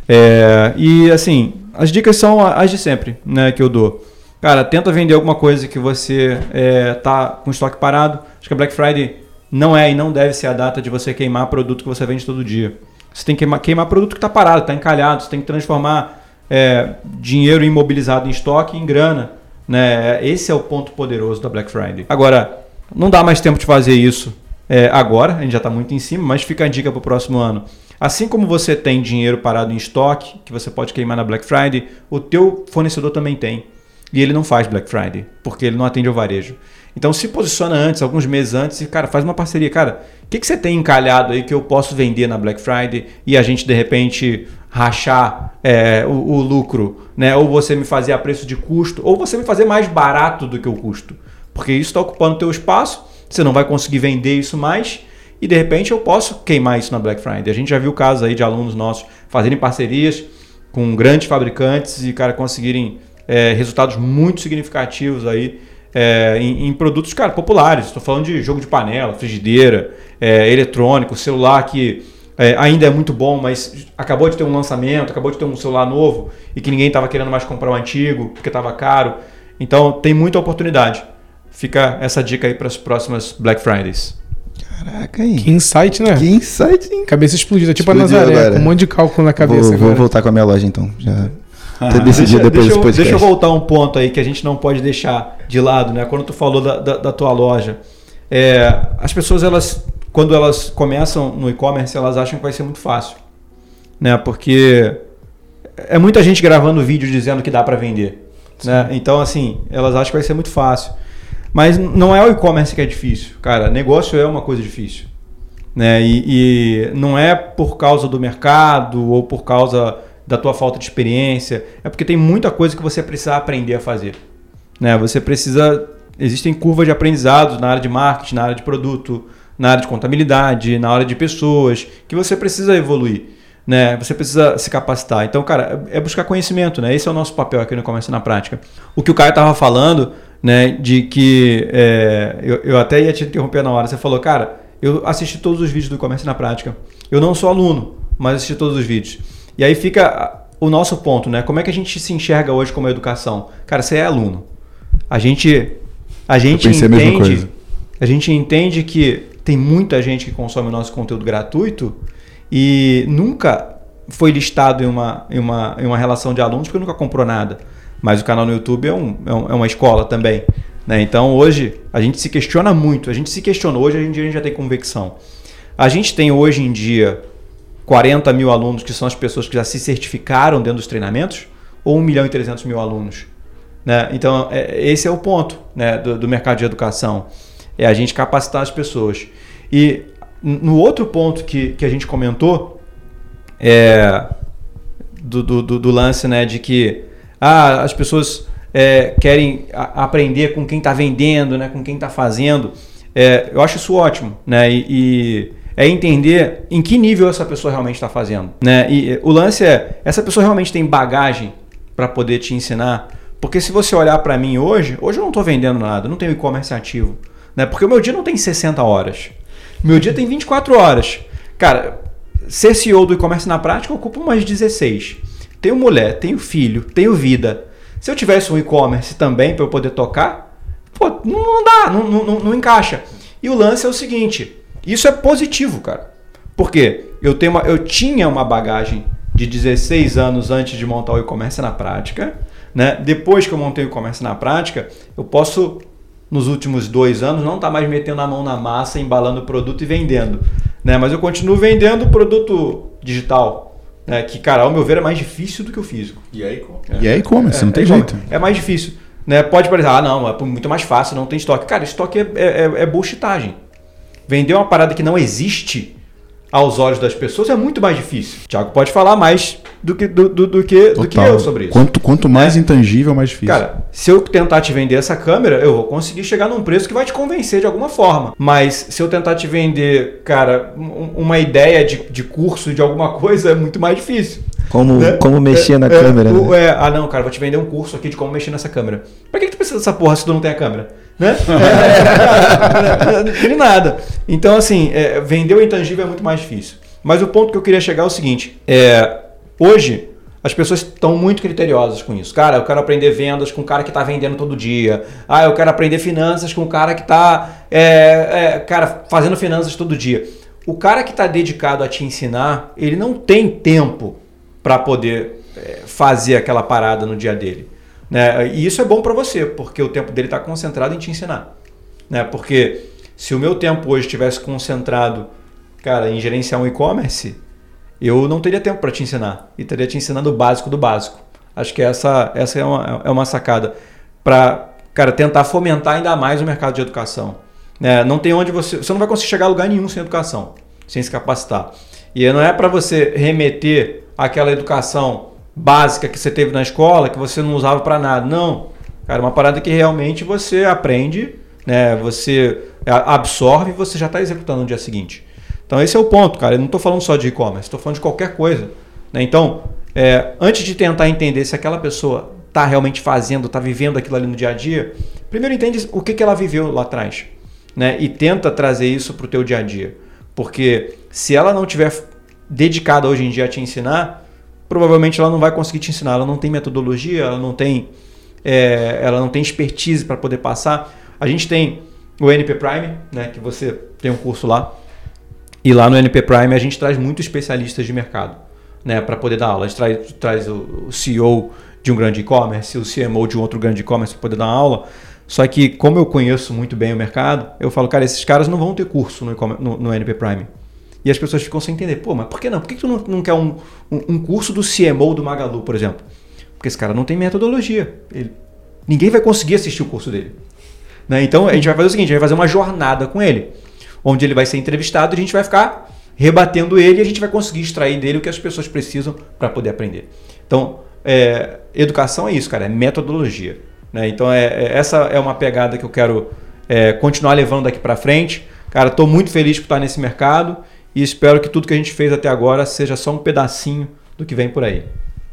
É, e assim, as dicas são as de sempre, né, que eu dou. Cara, tenta vender alguma coisa que você é, tá com estoque parado. Acho que a Black Friday não é e não deve ser a data de você queimar produto que você vende todo dia. Você tem que queimar, queimar produto que está parado, está encalhado. Você tem que transformar é, dinheiro imobilizado em estoque em grana. Né? Esse é o ponto poderoso da Black Friday. Agora, não dá mais tempo de fazer isso é, agora, a gente já está muito em cima, mas fica a dica para o próximo ano. Assim como você tem dinheiro parado em estoque, que você pode queimar na Black Friday, o teu fornecedor também tem. E ele não faz Black Friday, porque ele não atende ao varejo. Então se posiciona antes, alguns meses antes, e cara, faz uma parceria. Cara, o que, que você tem encalhado aí que eu posso vender na Black Friday e a gente de repente rachar é, o, o, lucro, né? Ou você me fazer a preço de custo, ou você me fazer mais barato do que o custo. Porque isso está ocupando o teu espaço, você não vai conseguir vender isso mais e de repente eu posso queimar isso na Black Friday. A gente já viu casos aí de alunos nossos fazerem parcerias com grandes fabricantes e cara conseguirem é, resultados muito significativos aí é, em, em, produtos, cara, populares. Estou falando de jogo de panela, frigideira, é, eletrônico, celular que é, ainda é muito bom, mas acabou de ter um lançamento, acabou de ter um celular novo e que ninguém estava querendo mais comprar o antigo porque estava caro. Então tem muita oportunidade. Fica essa dica aí para as próximas Black Fridays. Caraca, aí. Que insight, né? Que insight, hein? Cabeça explodida, tipo Explodiu a Nazaré, agora. com um monte de cálculo na cabeça. Vou, vou voltar com a minha loja então. Já ter decidido deixa, depois deixa, desse Deixa eu voltar um ponto aí que a gente não pode deixar de lado, né? Quando tu falou da, da, da tua loja. É, as pessoas, elas, quando elas começam no e-commerce, elas acham que vai ser muito fácil. Né? Porque é muita gente gravando vídeo dizendo que dá para vender. Né? Então, assim, elas acham que vai ser muito fácil. Mas não é o e-commerce que é difícil. Cara, negócio é uma coisa difícil. Né? E, e não é por causa do mercado ou por causa da tua falta de experiência, é porque tem muita coisa que você precisa aprender a fazer. Né? Você precisa. Existem curvas de aprendizados na área de marketing, na área de produto, na área de contabilidade, na área de pessoas, que você precisa evoluir. Né? Você precisa se capacitar. Então, cara, é buscar conhecimento, né? Esse é o nosso papel aqui no Comércio na Prática. O que o Caio estava falando, né, de que é, eu, eu até ia te interromper na hora. Você falou, cara, eu assisti todos os vídeos do Comércio na Prática. Eu não sou aluno, mas assisti todos os vídeos. E aí fica o nosso ponto, né? Como é que a gente se enxerga hoje como educação? Cara, você é aluno. A gente a gente entende a, a gente entende que tem muita gente que consome o nosso conteúdo gratuito e nunca foi listado em uma, em uma, em uma relação de alunos porque nunca comprou nada. Mas o canal no YouTube é, um, é, um, é uma escola também. Né? Então hoje a gente se questiona muito. A gente se questionou. Hoje a gente já tem convicção. A gente tem hoje em dia 40 mil alunos, que são as pessoas que já se certificaram dentro dos treinamentos, ou 1 milhão e 300 mil alunos. Né? Então, é, esse é o ponto né, do, do, mercado de educação, é a gente capacitar as pessoas. E no outro ponto que, que a gente comentou, é do, do, do lance né, de que ah, as pessoas é, querem a, aprender com quem está vendendo, né, com quem está fazendo. É, eu acho isso ótimo. Né, e, e é entender em que nível essa pessoa realmente está fazendo. Né? E o lance é, essa pessoa realmente tem bagagem para poder te ensinar? Porque se você olhar para mim hoje, hoje eu não estou vendendo nada, não tenho e-commerce ativo. Né? Porque o meu dia não tem 60 horas. Meu dia tem 24 horas. Cara, ser CEO do e-commerce na prática ocupa umas 16. Tenho mulher, tenho filho, tenho vida. Se eu tivesse um e-commerce também para eu poder tocar, Pô, não, dá, não, não, não encaixa. E o lance é o seguinte: isso é positivo, cara. Porque eu, tenho uma, eu tinha uma bagagem de 16 anos antes de montar o e-commerce na prática. Né? Depois que eu montei o e-commerce na prática, eu posso, nos últimos dois anos, não estar tá mais metendo a mão na massa, embalando o produto e vendendo. Né? Mas eu continuo vendendo produto digital. Né? Que, cara, ao meu ver, é mais difícil do que o físico. E aí, como? É, e aí, como? Você é, não tem é, jeito. É mais difícil. Né? Pode parecer, ah, não, é muito mais fácil, não tem estoque. Cara, estoque é, é, é bullshitagem. Vender uma parada que não existe aos olhos das pessoas é muito mais difícil. O Thiago pode falar mais do que, do, do, do que, do que eu sobre isso. Quanto, quanto mais é. intangível, mais difícil. Cara, se eu tentar te vender essa câmera, eu vou conseguir chegar num preço que vai te convencer de alguma forma. Mas se eu tentar te vender, cara, uma ideia de, de curso de alguma coisa, é muito mais difícil. Como, né? como mexer é, na é, câmera. né? é, ah, não, cara, vou te vender um curso aqui de como mexer nessa câmera. Pra que, que tu precisa dessa porra se tu não tem a câmera? Né? É, nada. Então, assim, é, vender o intangível é muito mais difícil. Mas o ponto que eu queria chegar é o seguinte: é, hoje as pessoas estão muito criteriosas com isso. Cara, eu quero aprender vendas com o cara que está vendendo todo dia. Ah, eu quero aprender finanças com o cara que está é, é, cara, fazendo finanças todo dia. O cara que está dedicado a te ensinar, ele não tem tempo para poder é, fazer aquela parada no dia dele. Né? E isso é bom para você, porque o tempo dele está concentrado em te ensinar. Né? Porque se o meu tempo hoje estivesse concentrado cara, em gerenciar um e-commerce, eu não teria tempo para te ensinar. E teria te ensinando o básico do básico. Acho que essa, essa é, uma, é uma sacada. Para, cara, tentar fomentar ainda mais o mercado de educação. Né? Não tem onde você. Você não vai conseguir chegar a lugar nenhum sem educação, sem se capacitar. E não é para você remeter aquela educação básica que você teve na escola, que você não usava para nada. Não. Cara, uma parada que realmente você aprende, né? você absorve e você já está executando no dia seguinte. Então esse é o ponto, cara. Eu não estou falando só de e-commerce, estou falando de qualquer coisa. Né? Então, é, antes de tentar entender se aquela pessoa está realmente fazendo, está vivendo aquilo ali no dia a dia, primeiro entende o que, que ela viveu lá atrás. Né? E tenta trazer isso para o teu dia a dia. Porque se ela não tiver dedicada hoje em dia a te ensinar, provavelmente ela não vai conseguir te ensinar. Ela não tem metodologia, ela não tem, é, ela não tem expertise para poder passar. A gente tem o NP Prime, né, que você tem um curso lá. E lá no NP Prime a gente traz muitos especialistas de mercado né, para poder dar aula. A gente traz, traz o CEO de um grande e-commerce, o CMO de um outro grande e-commerce para poder dar aula. Só que, como eu conheço muito bem o mercado, eu falo, cara, esses caras não vão ter curso no, no, no NP Prime. E as pessoas ficam sem entender. Pô, mas por que não? Por que tu não, não quer um, um, um, curso do CMO do Magalu, por exemplo? Porque esse cara não tem metodologia. Ele, ninguém vai conseguir assistir o curso dele. Né? Então, a gente vai fazer o seguinte, a gente vai fazer uma jornada com ele onde ele vai ser entrevistado e a gente vai ficar rebatendo ele e a gente vai conseguir extrair dele o que as pessoas precisam para poder aprender. Então, é, educação é isso, cara, é metodologia. Né? Então, é, é, essa é uma pegada que eu quero é, continuar levando daqui para frente. Cara, estou muito feliz por estar nesse mercado e espero que tudo que a gente fez até agora seja só um pedacinho do que vem por aí.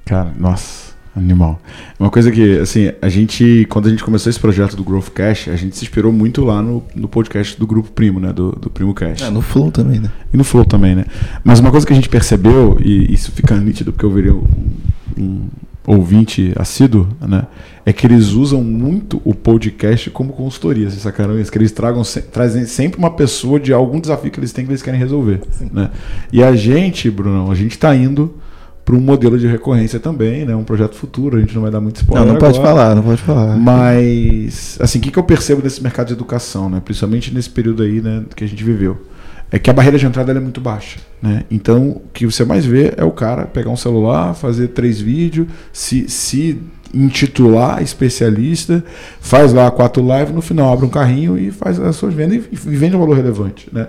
Cara, nossa. Animal. Uma coisa que, assim, a gente, quando a gente começou esse projeto do Growth Cash, a gente se inspirou muito lá no, no podcast do Grupo Primo, né? Do, do Primo Cash. É, no Flow também, né? E no Flow também, né? Mas uma coisa que a gente percebeu, e isso fica nítido porque eu virei um, um ouvinte assíduo, né? É que eles usam muito o podcast como consultoria, vocês sacaram isso? Que eles tragam, trazem sempre uma pessoa de algum desafio que eles têm que eles querem resolver, Sim. né? E a gente, Bruno, a gente está indo para um modelo de recorrência também, né? Um projeto futuro, a gente não vai dar muito spoiler. Não, não pode falar, não pode falar. Mas, assim, o que, que eu percebo desse mercado de educação, né? Principalmente nesse período aí, né, que a gente viveu. É que a barreira de entrada é muito baixa, né? Então, o que você mais vê é o cara pegar um celular, fazer três vídeos, se, se intitular especialista, faz lá quatro lives, no final abre um carrinho e faz as suas vendas e, e vende um valor relevante, né?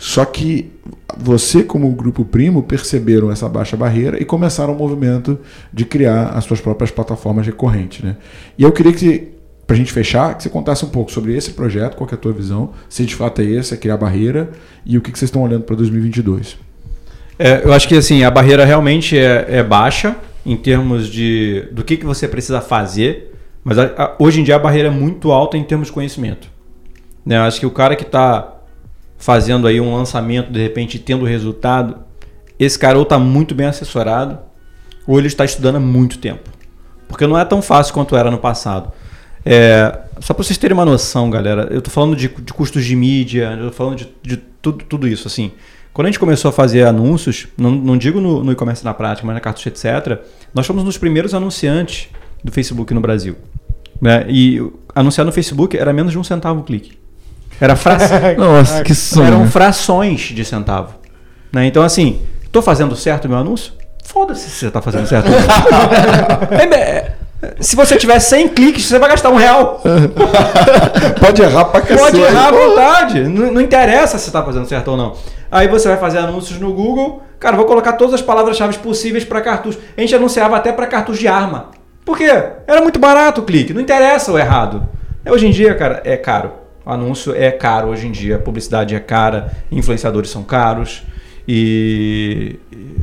Só que você, como grupo primo, perceberam essa baixa barreira e começaram o movimento de criar as suas próprias plataformas recorrentes. Né? E eu queria que, para a gente fechar, que você contasse um pouco sobre esse projeto, qual é a tua visão, se de fato é esse, é criar barreira, e o que, que vocês estão olhando para 2022. É, eu acho que assim, a barreira realmente é, é baixa em termos de do que, que você precisa fazer, mas a, a, hoje em dia a barreira é muito alta em termos de conhecimento. Né? Eu acho que o cara que está fazendo aí um lançamento, de repente tendo resultado, esse cara ou está muito bem assessorado, ou ele está estudando há muito tempo. Porque não é tão fácil quanto era no passado. É, só para vocês terem uma noção, galera, eu tô falando de, de custos de mídia, eu tô falando de, de tudo, tudo isso, assim. Quando a gente começou a fazer anúncios, não, não digo no, no e-commerce na prática, mas na cartucho, etc., nós fomos nos primeiros anunciantes do Facebook no Brasil. Né? E anunciar no Facebook era menos de um centavo o clique. Era fra... Nossa, que sonho. Eram frações de centavo. Né? Então, assim, tô fazendo certo o meu anúncio? Foda-se se você tá fazendo certo. É, se você tiver 100 cliques, você vai gastar um real. Pode errar pra cacete. Pode errar à vontade. Não, não interessa se está fazendo certo ou não. Aí você vai fazer anúncios no Google. Cara, vou colocar todas as palavras-chave possíveis para cartucho. A gente anunciava até para cartucho de arma. Por quê? Era muito barato o clique. Não interessa o errado. Hoje em dia, cara, é caro. O anúncio é caro hoje em dia. A publicidade é cara. Influenciadores são caros. E.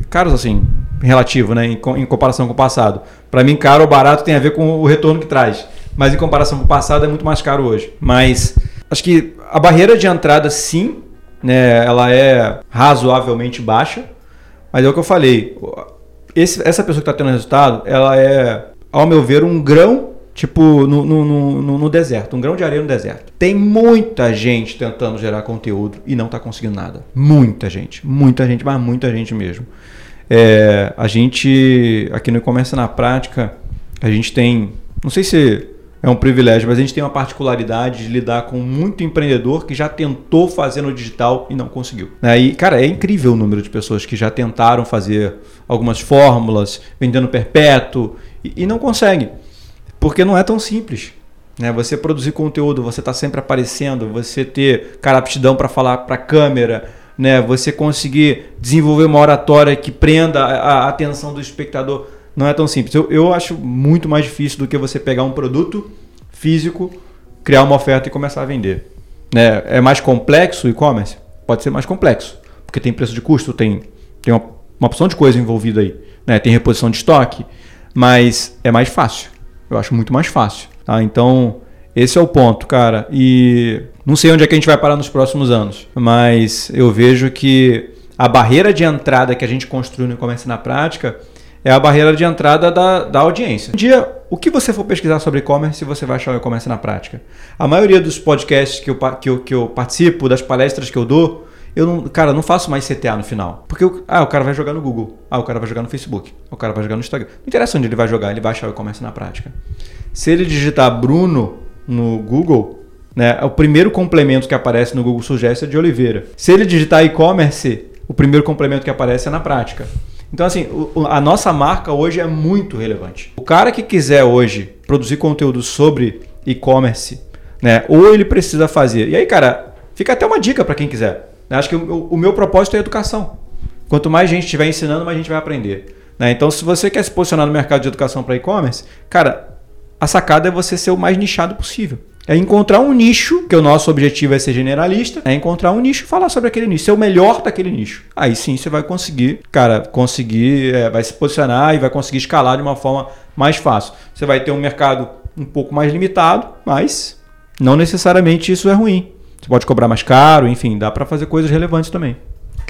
Caros assim, relativo, né? Em, em comparação com o passado. Para mim, caro ou barato tem a ver com o retorno que traz. Mas em comparação com o passado é muito mais caro hoje. Mas acho que a barreira de entrada, sim, né? Ela é razoavelmente baixa. Mas é o que eu falei. Esse, essa pessoa que está tendo resultado, ela é, ao meu ver, um grão tipo no, no, no, no, deserto, um grão de areia no deserto. Tem muita gente tentando gerar conteúdo e não está conseguindo nada. Muita gente, muita gente, mas muita gente mesmo. É, a gente, aqui no e-commerce na prática, a gente tem, não sei se é um privilégio, mas a gente tem uma particularidade de lidar com muito empreendedor que já tentou fazer no digital e não conseguiu. Né? E, cara, é incrível o número de pessoas que já tentaram fazer algumas fórmulas, vendendo perpétuo, e, não consegue. Porque não é tão simples. Né? Você produzir conteúdo, você está sempre aparecendo, você ter cara aptidão para falar para câmera, né? Você conseguir desenvolver uma oratória que prenda a, atenção do espectador não é tão simples. Eu, eu acho muito mais difícil do que você pegar um produto físico, criar uma oferta e começar a vender. Né? É mais complexo o e-commerce? Pode ser mais complexo, porque tem preço de custo, tem, tem uma, uma opção de coisa envolvida aí. Né? Tem reposição de estoque, mas é mais fácil. Eu acho muito mais fácil. Tá? Então, esse é o ponto, cara. E não sei onde é que a gente vai parar nos próximos anos, mas eu vejo que a barreira de entrada que a gente construiu no e-commerce na prática é a barreira de entrada da, da audiência. Um dia, o que você for pesquisar sobre e-commerce, você vai achar o e-commerce na prática. A maioria dos podcasts que eu, que eu, que eu participo, das palestras que eu dou, eu não, cara, não faço mais CTA no final. Porque eu, ah, o cara vai jogar no Google, ah, o cara vai jogar no Facebook, o cara vai jogar no Instagram. Não interessa onde ele vai jogar, ele vai achar o e-commerce na prática. Se ele digitar Bruno no Google, né? O primeiro complemento que aparece no Google Suggest é de Oliveira. Se ele digitar e-commerce, o primeiro complemento que aparece é na prática. Então, assim, a nossa marca hoje é muito relevante. O cara que quiser hoje produzir conteúdo sobre e-commerce, né? Ou ele precisa fazer. E aí, cara, fica até uma dica para quem quiser. Acho que o, meu propósito é educação. Quanto mais gente estiver ensinando, mais gente vai aprender. Né? Então, se você quer se posicionar no mercado de educação para e-commerce, cara, a sacada é você ser o mais nichado possível. É encontrar um nicho, que o nosso objetivo é ser generalista, é encontrar um nicho e falar sobre aquele nicho, ser o melhor daquele nicho. Aí sim você vai conseguir, cara, conseguir, é, vai se posicionar e vai conseguir escalar de uma forma mais fácil. Você vai ter um mercado um pouco mais limitado, mas não necessariamente isso é ruim. Você pode cobrar mais caro, enfim, dá para fazer coisas relevantes também.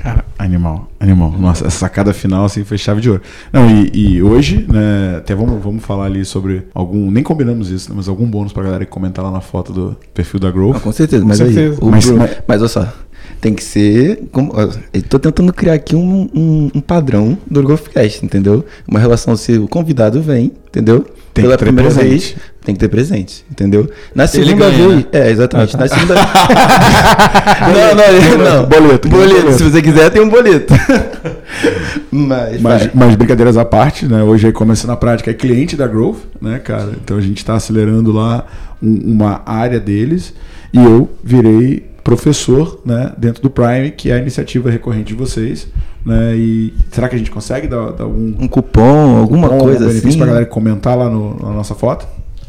Cara, animal, animal. Nossa, essa sacada final assim foi chave de ouro. Não, e, e hoje, né, até vamos, vamos falar ali sobre algum. Nem combinamos isso, né, mas algum bônus pra galera que comentar lá na foto do perfil da Growth. Ah, com certeza, com mas certeza. aí. Mas, mas, mas olha só, tem que ser. Como, eu tô tentando criar aqui um, um, um padrão do Growthcast, entendeu? Uma relação se o convidado vem, entendeu? Tem Pela que ter primeira presente. vez, tem que ter presente, entendeu? Na segunda ganha, vez. né? É, exatamente. Ah, Na segunda. não, não, não. Boleto, Boleto. Se você quiser, tem um boleto. mas, Mas, mas brincadeiras à parte, né? Hoje aí começando na prática é cliente da Growth, né, cara? Então a gente está acelerando lá um- uma área deles e eu virei professor, né, dentro do Prime, que é a iniciativa recorrente de vocês, né? E será que a gente consegue dar, dar algum Um cupom, alguma cupom, coisa algum benefício assim. pra galera comentar lá no- na nossa foto?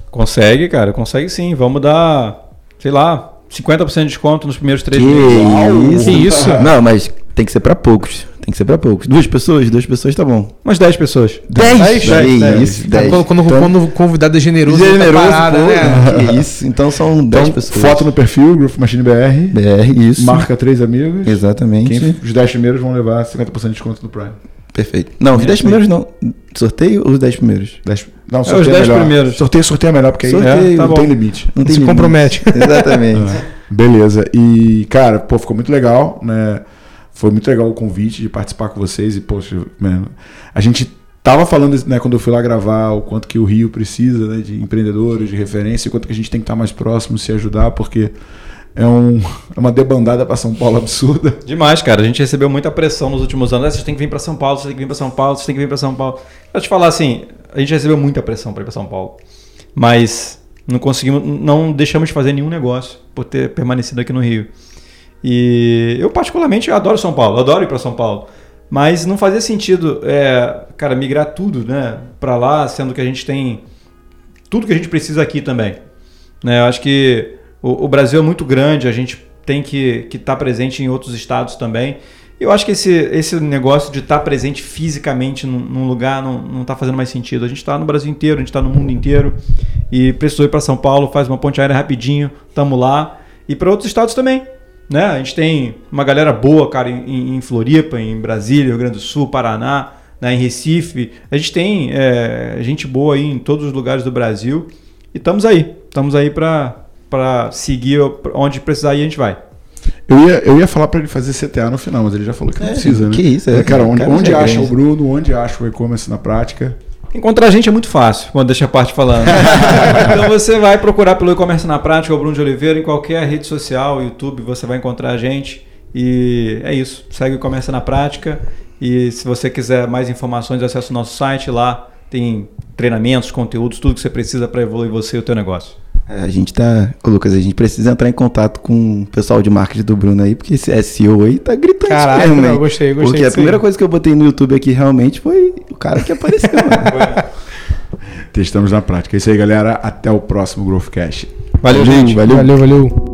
Consegue, cara, consegue sim. Vamos dar, sei lá, 50% de desconto nos primeiros três Que meses. isso? Que isso? Não, mas tem que ser pra poucos. Tem que ser pra poucos. Duas pessoas, duas pessoas tá bom. Umas 10 pessoas. Dez? Dez, dez, dez. isso, Tá, dez. quando, quando, Então- quando o convidado é generoso, Generoso, tá parada, pô. né? Que isso. Então são 10 Então, pessoas. foto no perfil, Growth Machine BR, BR, isso. marca três amigos. Exatamente. Quem, os 10 primeiros vão levar 50% de desconto no Prime. Perfeito. Não, os 10 primeiros não. Sorteio ou os 10 primeiros? Dez- Não, É, os sorteio é, 10 melhor. primeiros. Sorteio, sorteio é melhor, porque aí Sorteio, é, tá não tem limite. Não tem Se limite. compromete. Exatamente. Beleza. E, cara, pô, ficou muito legal, né? Foi muito legal o convite de participar com vocês e, poxa, mano, a gente tava falando, né, quando eu fui lá gravar, o quanto que o Rio precisa, né, de empreendedores, de referência, o quanto que a gente tem que estar mais próximo, se ajudar, porque é, um, é uma debandada para São Paulo absurda. Demais, cara. A gente recebeu muita pressão nos últimos anos. Ah, Vocês têm que vir para São Paulo, vocês têm que vir para São Paulo, vocês têm que vir para São Paulo. Pra te falar assim, a gente recebeu muita pressão para ir para São Paulo. Mas não conseguimos, não deixamos de fazer nenhum negócio por ter permanecido aqui no Rio. E eu particularmente adoro São Paulo, adoro ir para São Paulo. Mas não fazia sentido, é, cara, migrar tudo, né, para lá, sendo que a gente tem tudo que a gente precisa aqui também. Né? Eu acho que o, o Brasil é muito grande, a gente tem que estar presente em outros estados também. Eu acho que esse, esse negócio de estar presente fisicamente num, num lugar não está fazendo mais sentido. A gente está no Brasil inteiro, a gente está no mundo inteiro e precisou ir para São Paulo, faz uma ponte aérea rapidinho, estamos lá. E para outros estados também. Né? A gente tem uma galera boa, cara, em, em Floripa, em Brasília, Rio Grande do Sul, Paraná, né? em Recife. A gente tem é, gente boa aí em todos os lugares do Brasil. E estamos aí. Estamos aí para seguir onde precisar ir, a gente vai. Eu ia, eu ia falar para ele fazer CTA no final, mas ele já falou que não É, precisa, né? que isso, é. Cara, onde, Cara, onde já é acha o. Bruno, onde acha o e-commerce na prática? Encontrar a gente é muito fácil, quando deixa a parte falando. então você vai procurar pelo e-commerce na prática, o Bruno de Oliveira, em qualquer rede social, YouTube, você vai encontrar a gente. E é isso. Segue o e-commerce na prática. E se você quiser mais informações, acesse o nosso site lá. Tem treinamentos, conteúdos, tudo que você precisa para evoluir você e o teu negócio. É, A gente tá. Ô, Lucas, a gente precisa entrar em contato com o pessoal de marketing do Bruno aí, porque esse SEO aí tá gritando Caraca, mesmo, não, gostei, gostei Porque a primeira aí. coisa que eu botei no YouTube aqui realmente foi o cara que apareceu, mano. Testamos na prática. É isso aí, galera. Até o próximo Growthcast. Valeu, gente. Valeu. Valeu, valeu.